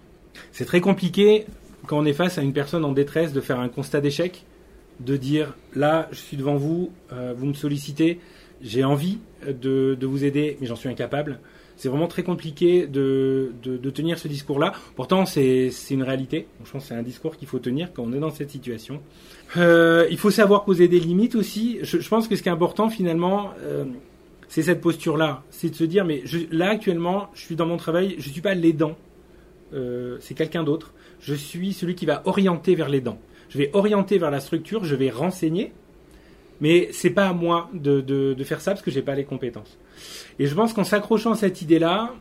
C'est très compliqué quand on est face à une personne en détresse de faire un constat d'échec, de dire là, je suis devant vous, euh, vous me sollicitez, j'ai envie de, vous aider, mais j'en suis incapable. C'est vraiment très compliqué de, tenir ce discours-là. Pourtant, c'est une réalité. Je pense que c'est un discours qu'il faut tenir quand on est dans cette situation. Euh, il faut savoir poser des limites aussi. Je, pense que ce qui est important finalement, euh, c'est cette posture-là. C'est de se dire, mais là actuellement, je suis dans mon travail, je ne suis pas l'aidant, euh, c'est quelqu'un d'autre. Je suis celui qui va orienter vers l'aidant. Je vais orienter vers la structure, je vais renseigner, mais c'est pas à moi de, faire ça parce que j'ai pas les compétences. Et je pense qu'en s'accrochant à cette idée-là,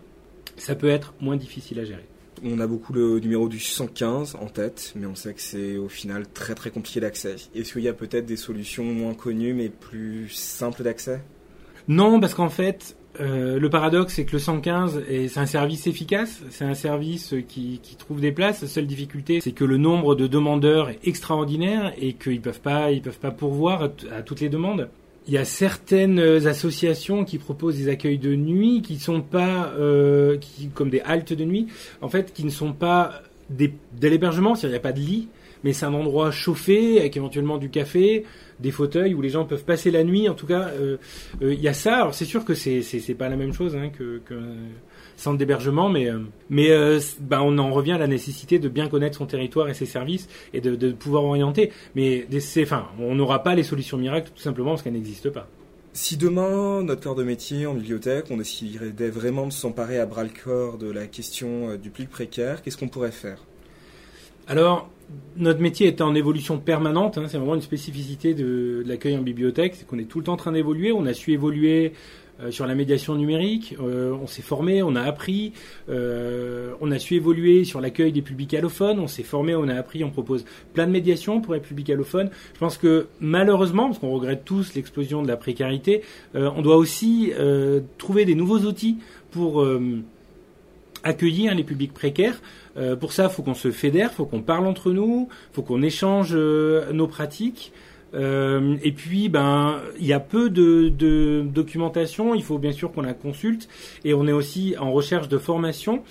ça peut être moins difficile à gérer. On a beaucoup le numéro du 115 en tête, mais on sait que c'est au final très très compliqué d'accès. Est-ce qu'il y a peut-être des solutions moins connues mais plus simples d'accès? Non, parce qu'en fait, euh, le paradoxe, c'est que le 115, c'est un service efficace, c'est un service qui, trouve des places. La seule difficulté, c'est que le nombre de demandeurs est extraordinaire et qu'ils peuvent peuvent pas pourvoir à, toutes les demandes. Il y a certaines associations qui proposent des accueils de nuit qui sont pas, euh, comme des haltes de nuit, en fait, qui ne sont pas des, de l'hébergement, c'est-à-dire il n'y a pas de lit, mais c'est un endroit chauffé avec éventuellement du café, des fauteuils où les gens peuvent passer la nuit. En tout cas, euh, euh, il y a ça. Alors c'est sûr que c'est c'est pas la même chose hein, que, que centre d'hébergement, mais euh, mais ben on en revient à la nécessité de bien connaître son territoire et ses services et de, de pouvoir orienter. Mais enfin, on n'aura pas les solutions miracles tout simplement parce qu'elles n'existent pas. Si demain, notre corps de métier en bibliothèque, on déciderait vraiment de s'emparer à bras le corps de la question du public précaire, qu'est-ce qu'on pourrait faire? Alors, notre métier est en évolution permanente. Hein, c'est vraiment une spécificité de, l'accueil en bibliothèque, c'est qu'on est tout le temps en train d'évoluer. On a su évoluer euh, sur la médiation numérique, euh, on s'est formé, on a appris, euh, on a su évoluer sur l'accueil des publics allophones, on s'est formé, on a appris, on propose plein de médiations pour les publics allophones. Je pense que malheureusement, parce qu'on regrette tous l'explosion de la précarité, on doit aussi trouver des nouveaux outils pour accueillir les publics précaires. Euh, pour ça, il faut qu'on se fédère, il faut qu'on parle entre nous, il faut qu'on échange euh, nos pratiques. Euh, et puis, ben, il y a peu de, de, documentation. Il faut bien sûr qu'on la consulte. Et on est aussi en recherche de formation.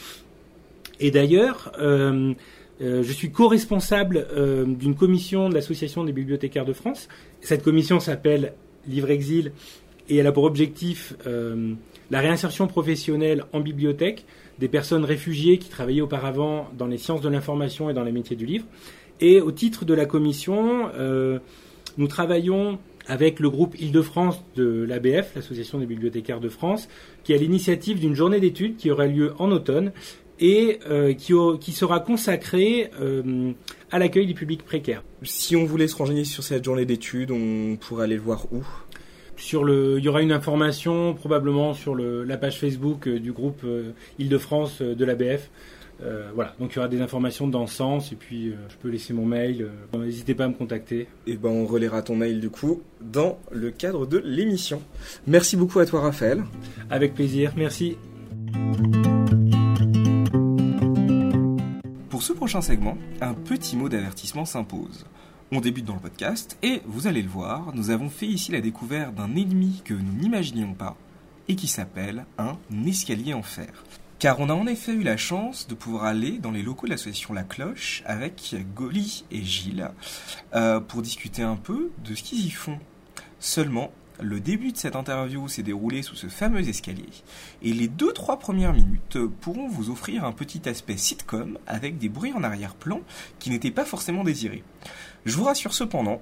Et d'ailleurs, je suis co-responsable d'une commission de l'association des bibliothécaires de France. Cette commission s'appelle Livre Exil et elle a pour objectif la réinsertion professionnelle en bibliothèque des personnes réfugiées qui travaillaient auparavant dans les sciences de l'information et dans les métiers du livre. Et au titre de la commission, euh, nous travaillons avec le groupe Île-de-France de l'ABF, l'Association des bibliothécaires de France, qui a l'initiative d'une journée d'études qui aura lieu en automne et euh, qui, qui, sera consacrée euh, à l'accueil du public précaire. Si on voulait se renseigner sur cette journée d'études, on pourrait aller le voir où? Sur le, il y aura une information probablement sur le, la page Facebook euh, du groupe euh, Île-de-France euh, de l'ABF. Euh, voilà, donc il y aura des informations dans ce sens, et puis euh, je peux laisser mon mail, euh, n'hésitez pas à me contacter. Et ben on relaiera ton mail du coup dans le cadre de l'émission. Merci beaucoup à toi Raphaël. Avec plaisir, merci. Pour ce prochain segment, un petit mot d'avertissement s'impose. On débute dans le podcast et vous allez le voir, nous avons fait ici la découverte d'un ennemi que nous n'imaginions pas et qui s'appelle un escalier en fer. Car on a en effet eu la chance de pouvoir aller dans les locaux de l'association La Cloche avec Goli et Gilles euh, pour discuter un peu de ce qu'ils y font. Seulement, le début de cette interview s'est déroulé sous ce fameux escalier et les deux trois premières minutes pourront vous offrir un petit aspect sitcom avec des bruits en arrière-plan qui n'étaient pas forcément désirés. Je vous rassure cependant,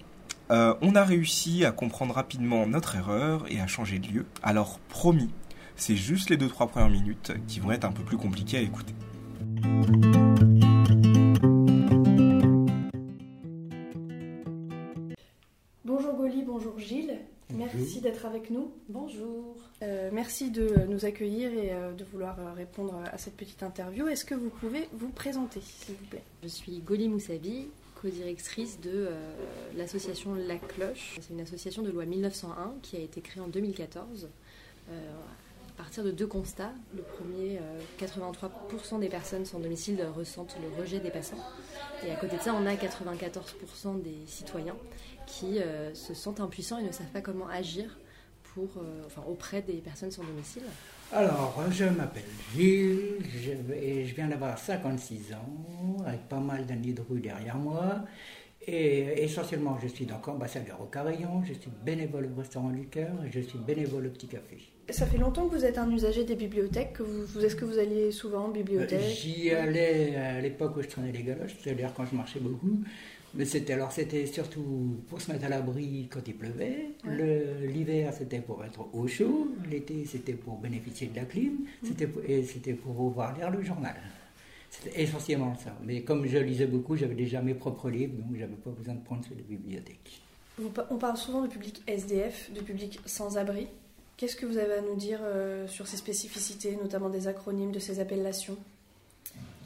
euh, on a réussi à comprendre rapidement notre erreur et à changer de lieu. Alors promis, c'est juste les deux trois premières minutes qui vont être un peu plus compliquées à écouter. Bonjour Goli, bonjour Gilles. Merci d'être avec nous. Bonjour. Euh, merci de nous accueillir et euh, de vouloir répondre à cette petite interview. Est-ce que vous pouvez vous présenter, s'il vous plaît? Je suis Goli Moussavi, co-directrice de l'association La Cloche. C'est une association de loi 1901 qui a été créée en 2014 à partir de deux constats. Le premier, 83% des personnes sans domicile ressentent le rejet des passants. Et à côté de ça, on a 94% des citoyens qui euh, se sentent impuissants et ne savent pas comment agir pour, euh, enfin, auprès des personnes sans domicile. Alors, je m'appelle Gilles je, et je viens d'avoir 56 ans, avec pas mal d'années de rue derrière moi. Et essentiellement, je suis donc ambassadeur au Carillon, je suis bénévole au restaurant du cœur et je suis bénévole au petit café. Ça fait longtemps que vous êtes un usager des bibliothèques. Que vous, Est-ce que vous alliez souvent en bibliothèque? J'y allais à l'époque où je traînais les galoches, c'est-à-dire quand je marchais beaucoup. Mais c'était alors c'était surtout pour se mettre à l'abri quand il pleuvait. L'hiver c'était pour être au chaud. L'été c'était pour bénéficier de la clim. Mmh. C'était et c'était pour pouvoir lire le journal. C'était essentiellement ça. Mais comme je lisais beaucoup, j'avais déjà mes propres livres, donc j'avais pas besoin de prendre ceux de bibliothèque. On parle souvent de public SDF, de public sans abri. Qu'est-ce que vous avez à nous dire euh, sur ces spécificités, notamment des acronymes, de ces appellations?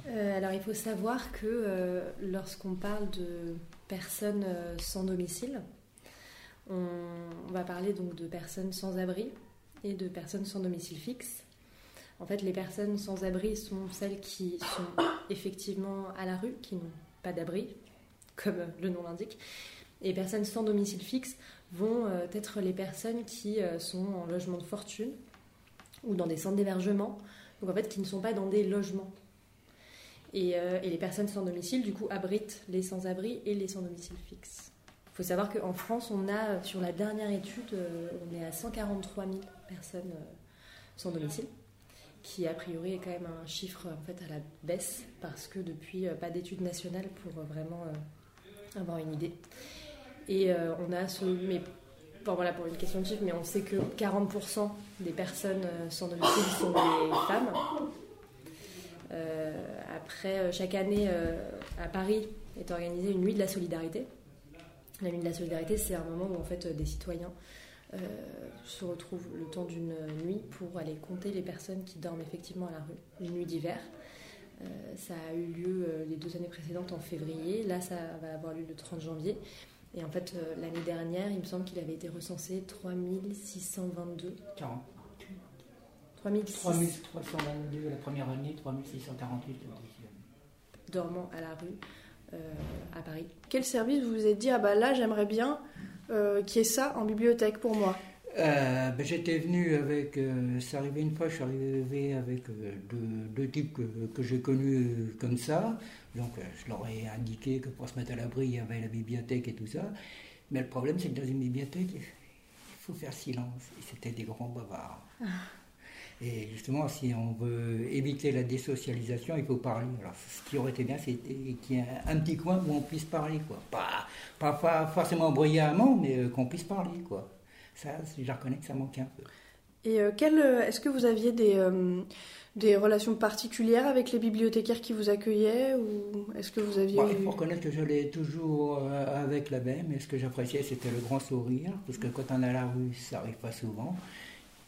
Euh, alors il faut savoir que euh, lorsqu'on parle de personnes euh, sans domicile, on, va parler donc de personnes sans abri et de personnes sans domicile fixe. En fait, les personnes sans abri sont celles qui sont effectivement à la rue, qui n'ont pas d'abri, comme le nom l'indique. Et personnes sans domicile fixe vont être les personnes qui sont en logement de fortune ou dans des centres d'hébergement, donc en fait qui ne sont pas dans des logements euh, et, les personnes sans domicile, du coup, abritent les sans-abri et les sans-domicile fixe. Il faut savoir qu'en France, on a, sur la dernière étude, euh, on est à 143 000 personnes euh, sans domicile, qui a priori est quand même un chiffre en fait à la baisse, parce que depuis, pas d'études nationales pour vraiment avoir une idée. Et on a ce. Mais Bon, voilà pour une question de chiffre, mais on sait que 40% des personnes sans domicile sont des femmes, euh, après, euh, chaque année, euh, à Paris, est organisée une nuit de la solidarité. La nuit de la solidarité, c'est un moment où en fait des citoyens se retrouvent le temps d'une nuit pour aller compter les personnes qui dorment effectivement à la rue, une nuit d'hiver. ça a eu lieu les deux années précédentes en février. Là, ça va avoir lieu le 30 janvier. Et en fait, l'année dernière, il me semble qu'il avait été recensé 3622. 40. 3322 la première année, 3648 la deuxième. Dormant à la rue euh, à Paris. Quel service vous vous êtes dit, ah bah là j'aimerais bien euh, qu'il y ait ça en bibliothèque pour moi? Euh, ben, J'étais venu avec, euh, c'est arrivé une fois, je suis arrivé avec deux, types que, que j'ai connus comme ça. Donc je leur ai indiqué que pour se mettre à l'abri, il y avait la bibliothèque et tout ça. Mais le problème, c'est que dans une bibliothèque, il faut faire silence. Et c'était des grands bavards. Ah. Et justement, si on veut éviter la désocialisation, il faut parler. Alors, ce qui aurait été bien, c'est qu'il y ait un petit coin où on puisse parler, quoi. Pas, pas, forcément bruyamment, mais euh, qu'on puisse parler, quoi. Ça, je reconnais que ça manque un peu. Et euh, euh, est-ce que vous aviez des, des relations particulières avec les bibliothécaires qui vous accueillaient ou est-ce que vous aviez Il faut reconnaître que je l'ai toujours avec la même. mais ce que j'appréciais, c'était le grand sourire, parce que quand on est à la rue, ça arrive pas souvent.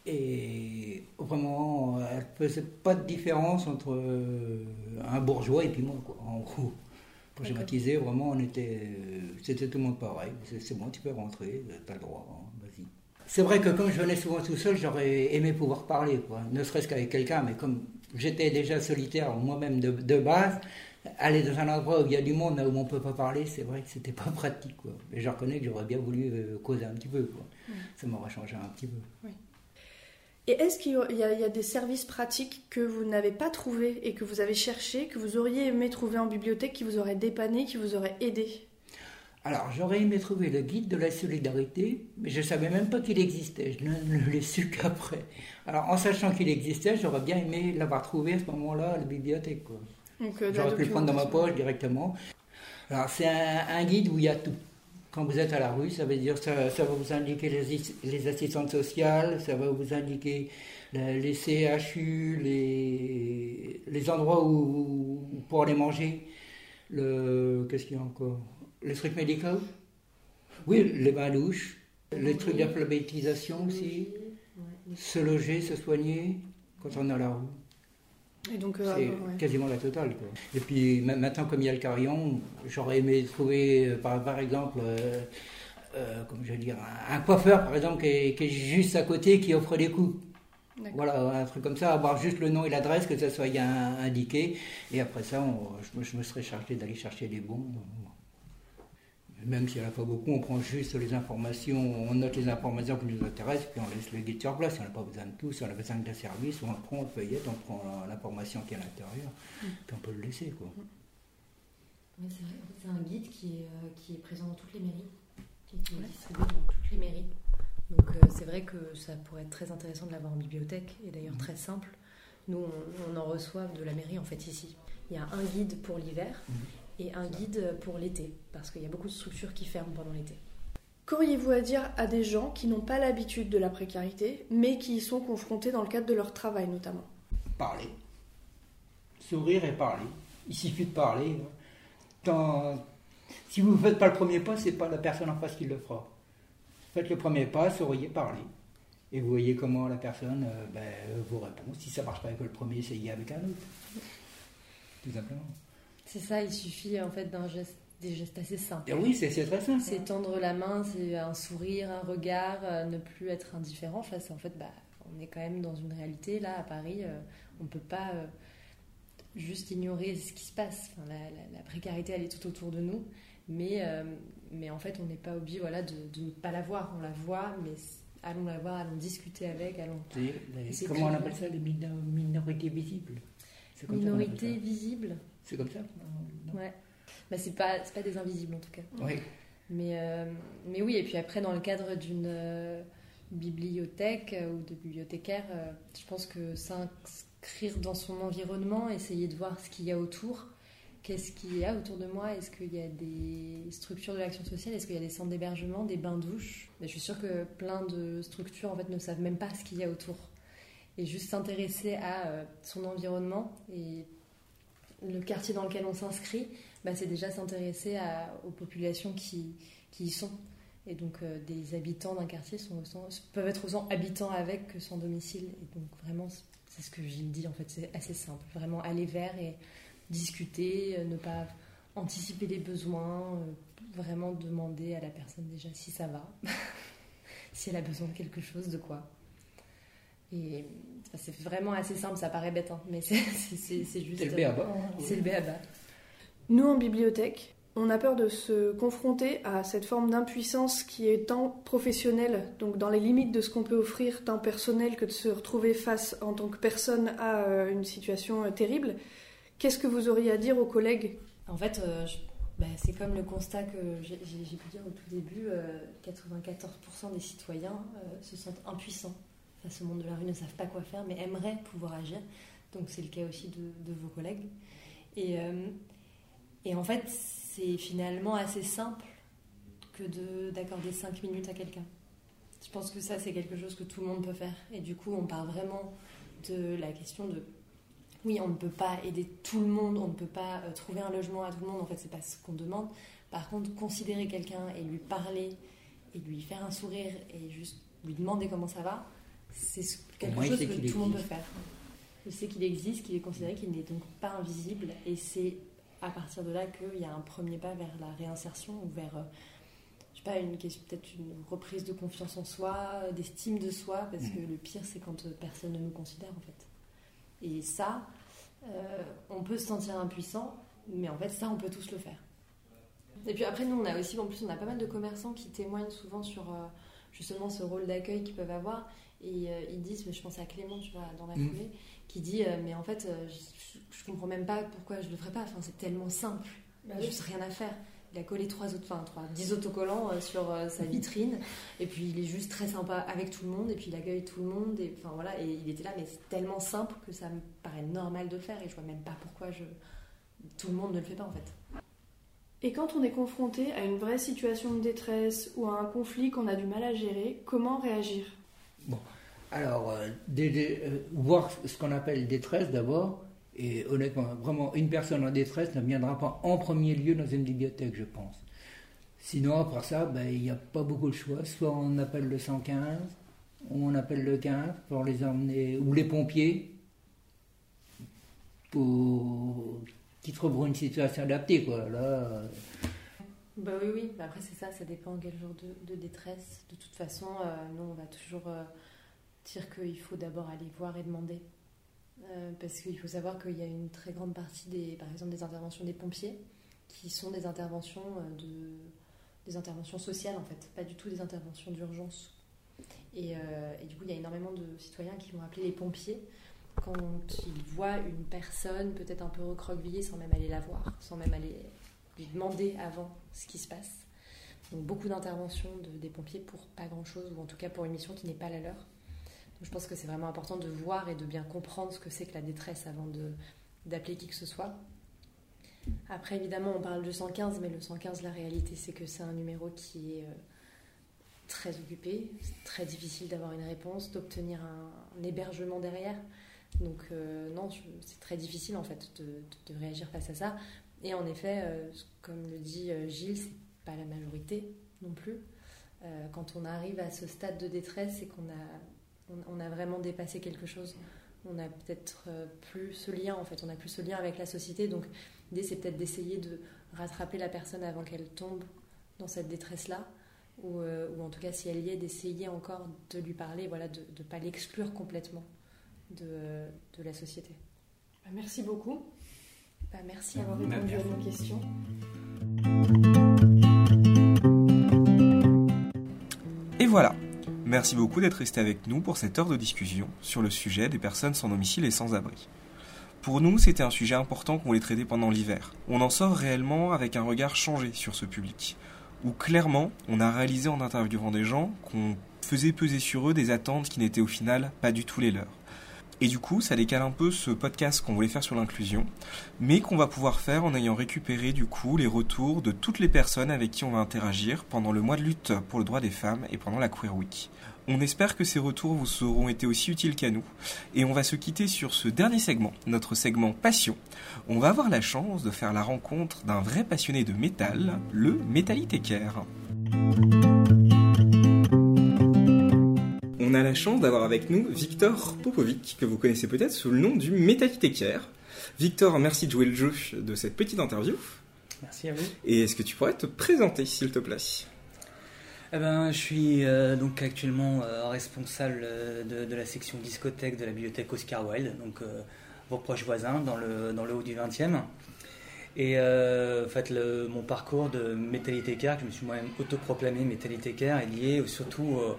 Et vraiment, elle faisait pas de différence entre euh, un bourgeois et puis moi, quoi, en gros. Pour schématiser, vraiment, on était, euh, c'était tout le monde pareil. C'est, bon, tu peux rentrer, t'as le droit, hein, vas-y. C'est vrai que comme je venais souvent tout seul, j'aurais aimé pouvoir parler, quoi. ne serait-ce qu'avec quelqu'un, mais comme j'étais déjà solitaire moi-même de, de base, aller dans un endroit où il y a du monde, là où on ne peut pas parler, c'est vrai que c'était pas pratique. Quoi. Et je reconnais que j'aurais bien voulu euh, causer un petit peu. Quoi. Ça m'aurait changé un petit peu. Oui. Et est-ce qu'il y, a- y des services pratiques que vous n'avez pas trouvés et que vous avez cherché, que vous auriez aimé trouver en bibliothèque, qui vous auraient dépanné, qui vous auraient aidé? Alors, j'aurais aimé trouver le guide de la solidarité, mais je ne savais même pas qu'il existait. Je ne ne l'ai su qu'après. Alors, en sachant qu'il existait, j'aurais bien aimé l'avoir trouvé à ce moment-là à la bibliothèque. Quoi. Donc, euh, J'aurais pu le prendre dans ma poche directement. Alors, c'est un, un guide où il y a tout. Quand vous êtes à la rue, ça veut dire ça, ça va vous indiquer les, assis- les assistantes sociales, ça va vous indiquer la- les CHU, les, les endroits où, où- pour aller manger. Le, qu'est-ce qu'il y a encore? Les trucs médicaux? Oui, les bains douches, les trucs d'alphabétisation aussi, se loger, se soigner quand on est à la rue. Et donc, euh, C'est ouais. quasiment la totale. Quoi. Et puis ma- maintenant, comme il y a le carillon, j'aurais aimé trouver, euh, par, par exemple, euh, comment je dire, un, un coiffeur, par exemple, qui est, qui est juste à côté, qui offre des coups. Voilà, un truc comme ça, avoir juste le nom et l'adresse, que ça soit un- indiqué. Et après ça, on- je, me, je me serais chargé d'aller chercher des bons. Même s'il n'y en a pas beaucoup, on prend juste les informations, on note les informations qui nous intéressent, puis on laisse le guide sur place. On n'a pas besoin de tout, si on a besoin d'un service, on le prend, on le feuillette, on prend l'information qui est à l'intérieur, puis on peut le laisser. Quoi. Oui, c'est vrai. En fait, c'est un guide qui est, euh, qui est présent dans toutes les mairies, qui est distribué dans toutes les mairies. Donc euh, c'est vrai que ça pourrait être très intéressant de l'avoir en bibliothèque et d'ailleurs très simple. Nous, on, on en reçoit de la mairie en fait ici. Il y a un guide pour l'hiver et un guide pour l'été parce qu'il y a beaucoup de structures qui ferment pendant l'été. Qu'auriez-vous à dire à des gens qui n'ont pas l'habitude de la précarité, mais qui y sont confrontés dans le cadre de leur travail notamment? Parler. Sourire et parler. Il suffit de parler. Tant- Si vous ne faites pas le premier pas, c'est pas la personne en face qui le fera. Faites le premier pas, souriez, parlez. Et vous voyez comment la personne euh, ben, vous répond. Si ça ne marche pas avec le premier, essayez avec un autre. Tout simplement. C'est ça, il suffit en fait d'un geste, des gestes assez simples. Et oui, c'est très simple. C'est tendre la main, c'est un sourire, un regard, euh, ne plus être indifférent face. En fait, bah, on est quand même dans une réalité là à Paris. euh, on peut pas euh, juste ignorer ce qui se passe. Enfin, la, la- la précarité, elle est tout autour de nous, mais mais en fait, on n'est pas obligé, voilà, de, de ne pas la voir. On la voit, mais allons la voir, allons discuter avec, allons. Les- comment on appelle ça Les mino- minorités visibles. C'est comme C'est comme ça non Ouais. Bah, c'est pas c'est pas des invisibles en tout cas. Oui. Mais, euh, mais oui, et puis après, dans le cadre d'une euh, bibliothèque euh, ou de bibliothécaire, je pense que s'inscrire dans son environnement, essayer de voir ce qu'il y a autour, qu'est-ce qu'il y a autour de moi, est-ce qu'il y a des structures de l'action sociale, est-ce qu'il y a des centres d'hébergement, des bains-douches. Mais je suis sûre que plein de structures en fait, ne savent même pas ce qu'il y a autour. Et juste s'intéresser à son environnement et le quartier dans lequel on s'inscrit, bah, c'est déjà s'intéresser aux populations qui, qui y sont. Et donc, euh, des habitants d'un quartier peuvent être autant habitants avec que sans domicile. Et donc, vraiment, c'est- ce que Gilles dit, en fait, c'est assez simple. Vraiment aller vers et discuter, euh, ne pas anticiper les besoins, euh, vraiment demander à la personne déjà si ça va, si elle a besoin de quelque chose, de quoi. Et c'est vraiment assez simple, ça paraît bête, hein, mais c'est juste. C'est le béaba. C'est le béaba. Nous, en bibliothèque, on a peur de se confronter à cette forme d'impuissance qui est tant professionnelle, donc dans les limites de ce qu'on peut offrir, tant personnel que de se retrouver face en tant que personne à euh, une situation euh, terrible. Qu'est-ce que vous auriez à dire aux collègues? En fait, euh, je- bah, c'est comme le constat que j'ai pu dire au tout début, euh, 94% des citoyens euh, se sentent impuissants face au monde de la rue, ne savent pas quoi faire, mais aimeraient pouvoir agir. Donc c'est le cas aussi de, vos collègues. Et, euh, et en fait, c'est finalement assez simple que de- d'accorder 5 minutes à quelqu'un. Je pense que ça, c'est quelque chose que tout le monde peut faire. Et du coup, on part vraiment de la question de oui, on ne peut pas aider tout le monde, on ne peut pas euh, trouver un logement à tout le monde, en fait, c'est pas ce qu'on demande. Par contre, considérer quelqu'un et lui parler, et lui faire un sourire, et juste lui demander comment ça va, c'est ce- quelque moins, il chose sait que tout le monde peut faire. Je sais qu'il existe, qu'il est considéré, qu'il n'est donc pas invisible. Et c'est à partir de là qu'il y a un premier pas vers la réinsertion ou vers, euh, je sais pas, une question, peut-être une reprise de confiance en soi, d'estime de soi, parce que le pire, c'est quand euh, personne ne nous considère, en fait. Et ça, euh, on peut se sentir impuissant, mais en fait, ça, on peut tous le faire. Et puis après, nous, on a aussi, en plus, on a pas mal de commerçants qui témoignent souvent sur euh, justement ce rôle d'accueil qu'ils peuvent avoir. Et euh, ils disent, mais je pense à Clément, tu vois, dans la Mm. foulée, qui dit, euh, mais en fait, euh, je, je comprends même pas pourquoi je le ferais pas. Enfin, c'est tellement simple. Il Bah n'y a juste rien à faire. Il a collé trois autres, enfin, trois, dix autocollants euh, sur euh, sa vitrine. et puis, il est juste très sympa avec tout le monde. Et puis, il accueille tout le monde. Et enfin, voilà. Et il était là, mais c'est tellement simple que ça me paraît normal de le faire. Et je vois même pas pourquoi je... tout le monde ne le fait pas, en fait. Et quand on est confronté à une vraie situation de détresse ou à un conflit qu'on a du mal à gérer, comment réagir? Alors, euh, euh, voir ce qu'on appelle détresse d'abord, et honnêtement, vraiment, une personne en détresse ne viendra pas en premier lieu dans une bibliothèque, je pense. Sinon, après ça, ben, il n'y a pas beaucoup de choix. Soit on appelle le 115, ou on appelle le 15 pour les emmener, ou les pompiers, pour qu'ils trouvent une situation adaptée, quoi. Là, euh, Bah oui, oui. Après, c'est ça, ça dépend quel genre de, détresse. De toute façon, nous, on va toujours dire qu'il faut d'abord aller voir et demander. Euh, parce qu'il faut savoir qu'il y a une très grande partie, des, par exemple, des interventions des pompiers, qui sont des interventions, euh, de, des interventions sociales, en fait, pas du tout des interventions d'urgence. Et, euh, et du coup, il y a énormément de citoyens qui vont appeler les pompiers quand ils voient une personne peut-être un peu recroquevillée sans même aller la voir, sans même aller lui demander avant ce qui se passe. Donc beaucoup d'interventions de- des pompiers pour pas grand-chose, ou en tout cas pour une mission qui n'est pas la leur. Je pense que c'est vraiment important de voir et de bien comprendre ce que c'est que la détresse avant d'appeler qui que ce soit. Après, évidemment, on parle de 115, mais le 115, la réalité, c'est que c'est un numéro qui est euh, très occupé. C'est très difficile d'avoir une réponse, d'obtenir un, hébergement derrière. Donc, euh, non, c'est très difficile, en fait, de, réagir face à ça. Et en effet, euh, comme le dit Gilles, c'est pas la majorité non plus. Quand on arrive à ce stade de détresse, c'est qu'on a, on, on a vraiment dépassé quelque chose. On n'a peut-être euh, plus ce lien, en fait, on n'a plus ce lien avec la société. Donc, l'idée, c'est peut-être d'essayer de rattraper la personne avant qu'elle tombe dans cette détresse-là. Ou, euh, ou en tout cas, si elle y est, d'essayer encore de lui parler, voilà, de ne pas l'exclure complètement de, de la société. Bah, Merci beaucoup Bah, merci. d'avoir répondu à nos questions. Et voilà. Merci beaucoup d'être resté avec nous pour cette heure de discussion sur le sujet des personnes sans domicile et sans abri. Pour nous, c'était un sujet important qu'on voulait traiter pendant l'hiver. On en sort réellement avec un regard changé sur ce public, où clairement, on a réalisé en interviewant des gens qu'on faisait peser sur eux des attentes qui n'étaient au final pas du tout les leurs. Et du coup, ça décale un peu ce podcast qu'on voulait faire sur l'inclusion, mais qu'on va pouvoir faire en ayant récupéré du coup les retours de toutes les personnes avec qui on va interagir pendant le mois de lutte pour le droit des femmes et pendant la Queer Week. On espère que ces retours vous auront été aussi utiles qu'à nous, et on va se quitter sur ce dernier segment, notre segment passion. On va avoir la chance de faire la rencontre d'un vrai passionné de métal, le Metallitécaire. On a la chance d'avoir avec nous Victor Popovic, que vous connaissez peut-être sous le nom du Metallitécaire. Victor, merci de jouer le jeu de cette petite interview. Merci à vous. Et est-ce que tu pourrais te présenter, s'il te plaît? Eh ben, je suis euh, donc actuellement euh, responsable euh, de, de la section discothèque de la bibliothèque Oscar Wilde, donc vos proches voisins dans le, dans le haut du 20e. Et euh, en fait, le- mon parcours de métallithécaire, que je me suis moi-même autoproclamé métallithécaire, est lié surtout euh,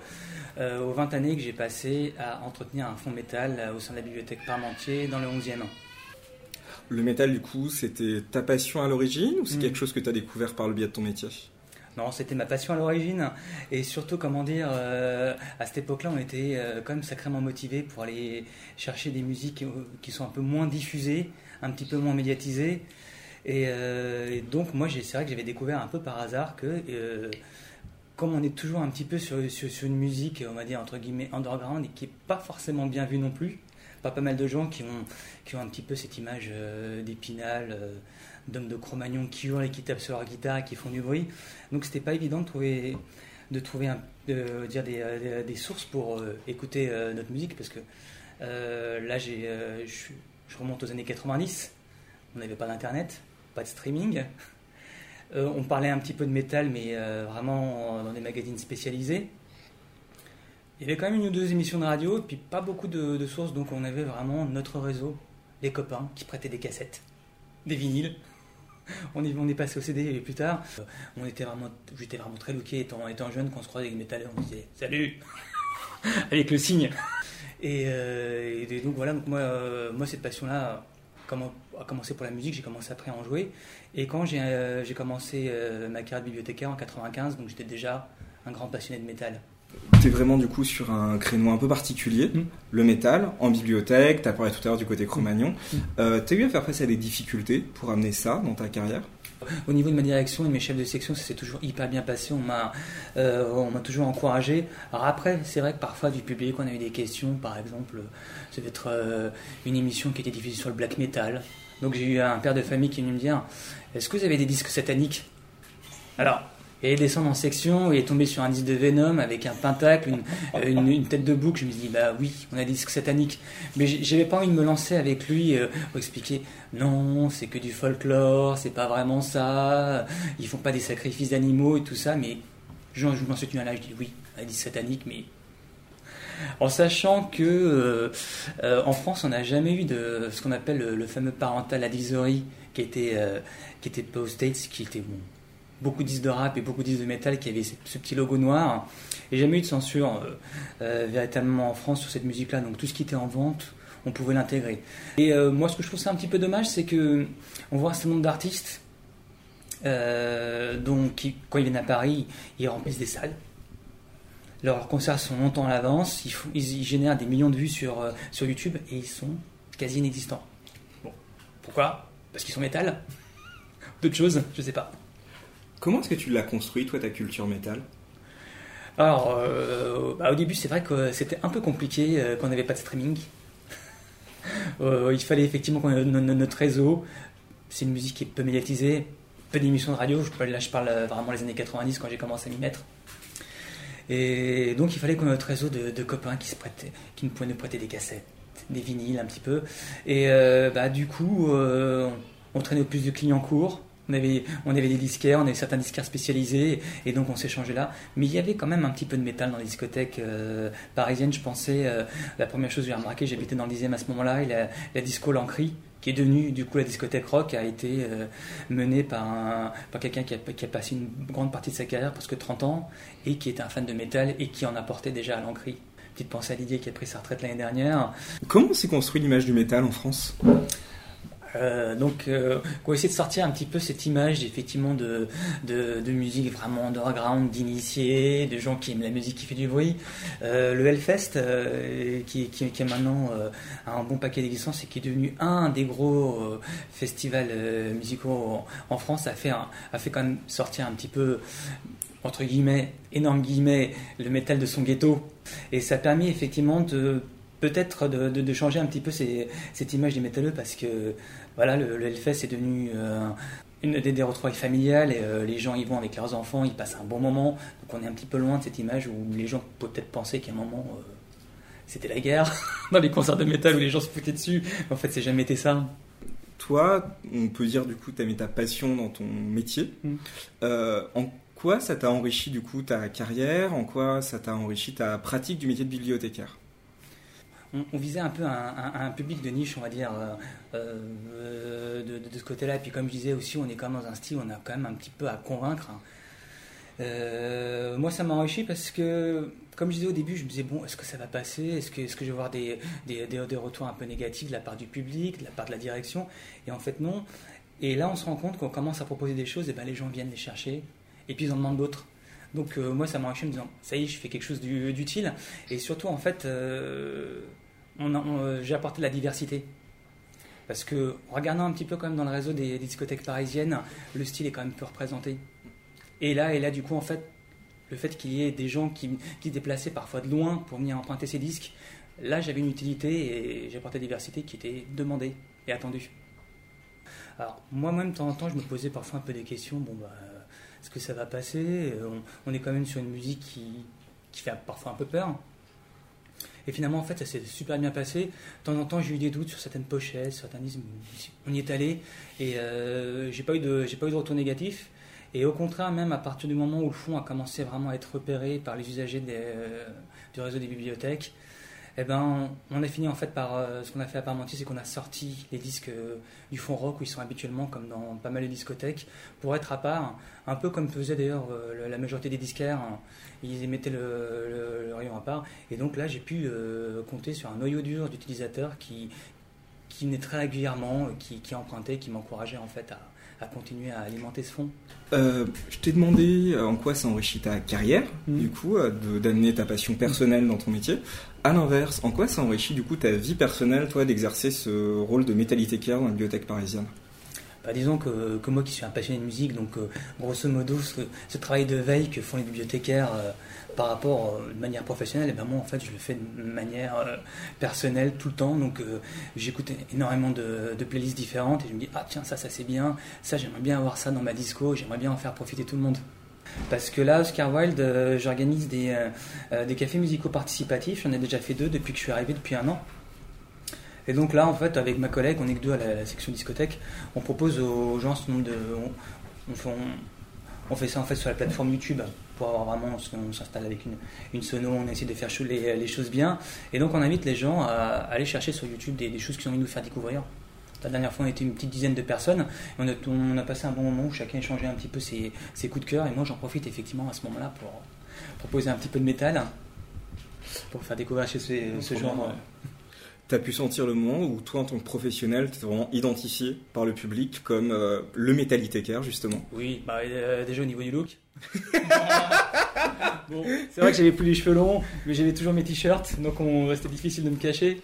euh, aux 20 années que j'ai passé à entretenir un fond métal au sein de la bibliothèque Parmentier dans le 11e. Le métal, du coup, c'était ta passion à l'origine ou c'est Mm. quelque chose que tu as découvert par le biais de ton métier? Non, c'était ma passion à l'origine. Et surtout, comment dire, euh, à cette époque-là, on était euh, quand même sacrément motivés pour aller chercher des musiques qui sont un peu moins diffusées, un petit peu moins médiatisées. Et, euh, et donc, moi, c'est vrai que j'avais découvert un peu par hasard que, euh, comme on est toujours un petit peu sur, une musique, on va dire, entre guillemets, underground, et qui n'est pas forcément bien vue non plus, pas pas mal de gens qui ont, qui ont un petit peu cette image euh, d'épinal, euh, d'hommes de Cro-Magnon qui hurlent et qui tapent sur leur guitare et qui font du bruit. Donc c'était pas évident de trouver, de trouver de dire des, des- sources pour écouter notre musique parce que là, j'ai, je remonte aux années 90. On n'avait pas d'internet, pas de streaming. on parlait un petit peu de métal, mais vraiment dans des magazines spécialisés. Il y avait quand même une ou deux émissions de radio, et puis pas beaucoup de, sources, donc on avait vraiment notre réseau, les copains qui prêtaient des cassettes, des vinyles. On est, on est passé au CD plus tard, euh, on était vraiment, j'étais vraiment très looké étant, étant jeune, quand on se croisait avec les métalleux, on disait salut avec le signe. Euh, et, donc voilà, moi, euh, moi cette passion-là a commencé pour la musique, j'ai commencé après à en jouer. Et quand j'ai commencé ma carrière de bibliothécaire en 95, donc j'étais déjà un grand passionné de métal tu es vraiment du coup sur un créneau un peu particulier, mm. le métal, en bibliothèque, tu as parlé tout à l'heure du côté Cro-Magnon. Mm. Euh, tu as eu à faire face à des difficultés pour amener ça dans ta carrière? Au niveau de ma direction et de mes chefs de section, ça s'est toujours hyper bien passé. On m'a, euh, on m'a toujours encouragé. Alors après, c'est vrai que parfois du public, on a eu des questions. Par exemple, ça devait être euh, une émission qui était diffusée sur le black metal. Donc j'ai eu un père de famille qui est venu me dire Est-ce que vous avez des disques sataniques? Alors, et il descend en section, il est tombé sur un disque de Venom avec un pentacle, une, une, tête de bouc. Je me dis, bah oui, on a des disques sataniques. Mais j'avais pas envie de me lancer avec lui euh, pour expliquer, non, c'est que du folklore, c'est pas vraiment ça, ils font pas des sacrifices d'animaux et tout ça. Mais je, je m'en suis tenu à là, je dis, oui, des disques sataniques, mais en sachant que euh, euh, en France, on n'a jamais eu de ce qu'on appelle le, fameux parental advisory qui était, qui était pas aux States, qui était bon, beaucoup disques de rap et beaucoup disques de métal qui avaient ce petit logo noir. Et jamais eu de censure euh, euh, véritablement en France sur cette musique-là. Donc tout ce qui était en vente, on pouvait l'intégrer. Et euh, moi, ce que je trouve ça un petit peu dommage, c'est que on voit un certain nombre d'artistes, donc quand ils viennent à Paris, ils remplissent des salles. Leurs concerts sont longtemps à l'avance, ils, génèrent des millions de vues sur, sur YouTube et ils sont quasi inexistants. Bon, pourquoi? Parce qu'ils sont métal D'autres choses Je sais pas. Comment est-ce que tu l'as construit, toi, ta culture métal? Alors, euh, bah, au début, c'est vrai que c'était un peu compliqué euh, qu'on n'avait pas de streaming. Euh, il fallait effectivement qu'on ait notre réseau. C'est une musique qui est peu médiatisée, peu d'émissions de radio. Là, je parle vraiment des années 90 quand j'ai commencé à m'y mettre. Et donc, il fallait qu'on ait notre réseau de, copains qui, prêtaient, qui nous pouvaient nous prêter des cassettes, des vinyles un petit peu. Et bah, du coup, on traînait au plus de clients courts. On avait, on avait des disquaires, on avait certains disquaires spécialisés, et donc on changé là. Mais il y avait quand même un petit peu de métal dans les discothèques euh, parisiennes. Je pensais, euh, la première chose que j'ai remarqué, j'habitais dans le 10e à ce moment-là, et la, disco Lancry, qui est devenue du coup la discothèque rock, a été euh, menée par, par quelqu'un qui a, qui a, passé une grande partie de sa carrière, presque 30 ans, et qui était un fan de métal et qui en apportait déjà à Lancry. Petite pensée à Didier qui a pris sa retraite l'année dernière. Comment s'est construit l'image du métal en France? Euh, donc, euh, on va essayer de sortir un petit peu cette image effectivement de, de, musique vraiment underground, d'initiés, de gens qui aiment la musique qui fait du bruit. Euh, le Hellfest, qui, qui, qui, est maintenant un bon paquet d'existences et qui est devenu un des gros festivals musicaux en, France, a fait, a fait quand même sortir un petit peu entre guillemets, énorme guillemets, le métal de son ghetto. Et ça a permis effectivement de peut-être de, de, changer un petit peu cette image des métalleux parce que voilà, le, le Hellfest est devenu euh, une des, des retrouvailles familiales et euh, les gens y vont avec leurs enfants, ils passent un bon moment. Donc on est un petit peu loin de cette image où les gens peuvent peut-être penser qu'à un moment euh, c'était la guerre dans les concerts de métal où les gens se foutaient dessus. en fait, c'est jamais été ça. Toi, on peut dire du coup, tu as mis ta passion dans ton métier. Mm. en quoi ça t'a enrichi du coup ta carrière? En quoi ça t'a enrichi ta pratique du métier de bibliothécaire? On, visait un peu un, public de niche, on va dire, euh, euh, de, ce côté-là. Et puis comme je disais aussi, on est quand même dans un style on a quand même un petit peu à convaincre. Hein. Euh, moi, ça m'a enrichi parce que, comme je disais au début, je me disais, bon, est-ce que ça va passer? Est-ce que, est que je vais avoir des, des, retours un peu négatifs de la part du public, de la part de la direction? Et en fait, non. Et là, on se rend compte qu'on commence à proposer des choses, et ben les gens viennent les chercher, et puis ils en demandent d'autres. Donc moi, ça m'a enrichi en me disant, ça y est, je fais quelque chose d'utile. Et surtout, en fait, j'ai apporté de la diversité. Parce que, regardant un petit peu quand même dans le réseau des, discothèques parisiennes, le style est quand même peu représenté. Et là, et là, du coup, en fait, le fait qu'il y ait des gens qui, qui se déplaçaient parfois de loin pour venir emprunter ces disques, là, j'avais une utilité et j'ai apporté la diversité qui était demandée et attendue. Alors, moi-même, de temps en temps, je me posais parfois un peu des questions. Bon, bah, est-ce que ça va passer? On, on, est quand même sur une musique qui, qui fait parfois un peu peur. Et finalement, en fait, ça s'est super bien passé. De temps en temps, j'ai eu des doutes sur certaines pochettes, certains disent, on y est allé, et euh, j'ai pas eu de, j'ai pas eu de retour négatif. Et au contraire, même à partir du moment où le fond a commencé vraiment à être repéré par les usagers euh, du réseau des bibliothèques, eh ben, on a fini en fait par euh, ce qu'on a fait à Parmentier, c'est qu'on a sorti les disques euh, du fond rock où ils sont habituellement, comme dans pas mal de discothèques, pour être à part, un peu comme faisait d'ailleurs euh, la majorité des disquaires. hein. Ils mettaient le, le- le rayon à part. Et donc là, j'ai pu euh, compter sur un noyau dur d'utilisateurs qui, qui venaient très régulièrement, qui, qui empruntaient, qui m'encourageaient en fait à, à continuer à alimenter ce fond. Euh, je t'ai demandé en quoi ça enrichit ta carrière, Mhm. du coup, de- d'amener ta passion personnelle dans ton métier. À l'inverse, en quoi ça enrichit du coup ta vie personnelle, toi, d'exercer ce rôle de métallithécaire dans la bibliothèque parisienne? Bah, disons que, moi qui suis un passionné de musique, donc euh, grosso modo, ce, travail de veille que font les bibliothécaires euh, par rapport euh, de manière professionnelle, et ben moi en fait je le fais de manière euh, personnelle tout le temps. Donc j'écoute énormément de, de playlists différentes et je me dis ah tiens ça ça c'est bien, ça j'aimerais bien avoir ça dans ma disco, j'aimerais bien en faire profiter tout le monde. Parce que là, Oscar Wilde, euh, j'organise des, euh, euh, des cafés musicaux participatifs. J'en ai déjà fait deux depuis que je suis arrivé depuis un an. Et donc là, en fait, avec ma collègue, on est que deux à la, section discothèque, on propose aux gens ce nombre de. On, fait, on- fait ça en fait sur la plateforme YouTube pour avoir vraiment. On s'installe avec une, une sono, on essaie de faire les, les choses bien. Et donc on invite les gens à, à aller chercher sur YouTube des, des choses qu'ils ont envie de nous faire découvrir. La dernière fois, on était une petite dizaine de personnes. On, a, on a passé un bon moment où chacun échangeait un petit peu ses, ses coups de cœur. Et moi, j'en profite effectivement à ce moment-là pour proposer un petit peu de métal pour faire découvrir chez ce, ce genre. euh, T'as pu sentir le moment où toi, en tant que professionnel, t'es vraiment identifié par le public comme euh, le métallithécaire, justement? Oui, bah, euh, déjà au niveau du look. bon, c'est vrai que j'avais plus les cheveux longs, mais j'avais toujours mes t-shirts, donc on restait difficile de me cacher.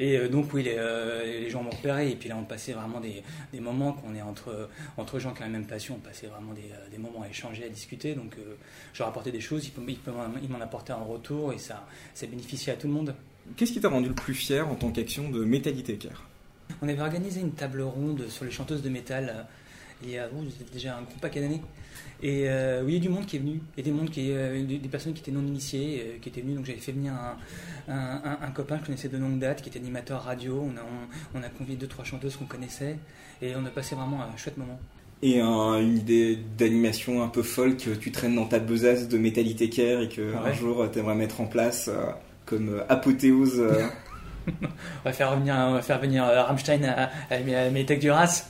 Et euh, donc oui, les, euh, les gens m'ont repéré, et puis là on passait vraiment des, des moments qu'on est entre, entre gens qui ont la même passion, on passait vraiment des, euh, des moments à échanger, à discuter, donc euh, je leur apportais des choses, ils, ils, ils m'en apportaient en retour, et ça, ça bénéficiait à tout le monde. Qu'est-ce qui t'a rendu le plus fier en tant qu'action de métallithécaire On avait organisé une table ronde sur les chanteuses de métal il y a oh, déjà un gros paquet d'années. Et euh, oui, il y a du monde qui est venu, et des, mondes qui, euh, des, des personnes qui étaient non initiées, euh, qui étaient venues. Donc j'avais fait venir un, un, un- un copain que je connaissais de longue date, qui était animateur radio. On a, on, on a convié deux, trois chanteuses qu'on connaissait, et on a passé vraiment un chouette moment. Et un- une idée d'animation un peu folle que tu traînes dans ta besace de métallithécaire et que ouais. un jour euh, t'aimerais mettre en place comme apothéose On va faire, on va faire venir Rammstein à, à, à du Ras,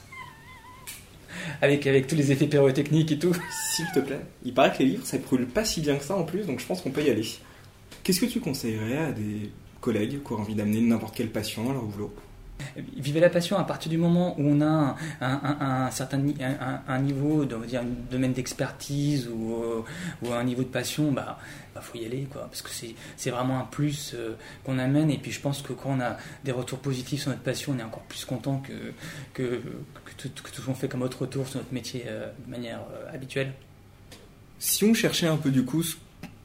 avec, avec tous les effets pyrotechniques et tout. S'il te plaît. Il paraît que les livres, ça brûle pas si bien que ça en plus, donc je pense qu'on peut y aller. Qu'est-ce que tu conseillerais à des collègues qui auraient envie d'amener n'importe quelle passion à leur boulot? Vivez la passion à partir du moment où on a un, certain un, niveau, dire, un domaine d'expertise ou, euh, un niveau de passion, bah, bah, faut y aller, quoi, parce que c'est, vraiment un plus euh, qu'on amène. Et puis je pense que quand on a des retours positifs sur notre passion, on est encore plus content que, que, tout, ce qu'on fait comme autre retour sur notre métier euh, de manière habituelle. Si on cherchait un peu du coup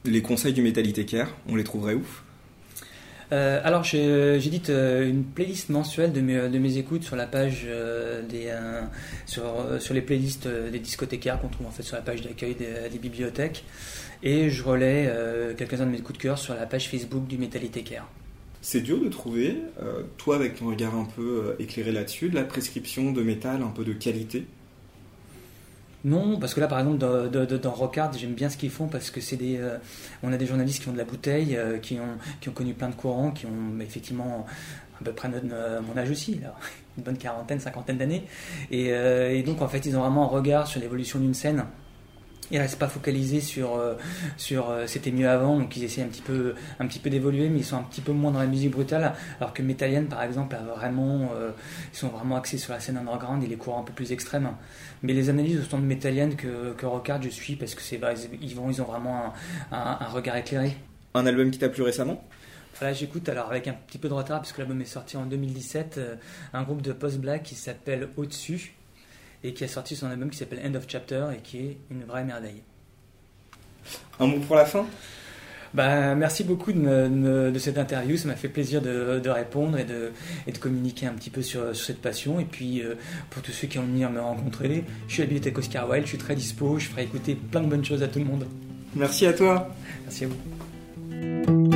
les conseils du métallithécaire, on les trouverait où? Euh, alors, j'édite euh, une playlist mensuelle de mes, écoutes sur la page euh, des euh, sur, les playlists des discothécaires qu'on trouve en fait sur la page d'accueil des, bibliothèques et je relais quelques-uns de mes coups de cœur sur la page Facebook du métallithécaire. C'est dur de trouver, toi avec ton regard un peu éclairé là-dessus, de la prescription de métal un peu de qualité? Non, parce que là, par exemple, dans, dans, j'aime bien ce qu'ils font parce que c'est des, euh, on a des journalistes qui ont de la bouteille, euh, qui ont, qui ont connu plein de courants, qui ont effectivement à peu près euh, mon âge aussi, là, une bonne quarantaine, cinquantaine d'années, et donc en fait, ils ont vraiment un regard sur l'évolution d'une scène. Ils restent pas focalisés sur euh, sur euh, c'était mieux avant, donc ils essaient un petit peu un petit peu d'évoluer, mais ils sont un petit peu moins dans la musique brutale, alors que Metallian par exemple a vraiment euh, ils sont vraiment axés sur la scène underground et les courants un peu plus extrêmes. Mais les analyses autant de Metallian que, que Rockard, je suis parce que c'est ils, vont, ils ont vraiment un, un- un regard éclairé. Un album qui t'a plu récemment? Voilà, j'écoute alors avec un petit peu de retard puisque l'album est sorti en 2017, euh, un groupe de post-black qui s'appelle Au-dessus et qui a sorti son album qui s'appelle End of Chapter et qui est une vraie merveille. Un mot pour la fin? Bah, merci beaucoup de, me- cette interview, ça m'a fait plaisir de, de répondre et de, et de communiquer un petit peu sur, sur cette passion. Et puis euh, pour tous ceux qui vont venir me rencontrer, je suis à la bibliothèque Oscar Wilde, je suis très dispo, je ferai écouter plein de bonnes choses à tout le monde. Merci à toi Merci à vous.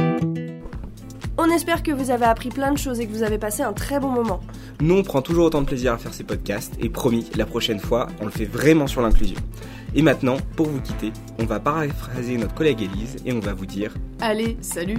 On espère que vous avez appris plein de choses et que vous avez passé un très bon moment. Nous, on prend toujours autant de plaisir à faire ces podcasts et promis, la prochaine fois, on le fait vraiment sur l'inclusion. Et maintenant, pour vous quitter, on va paraphraser notre collègue Élise et on va vous dire Allez, salut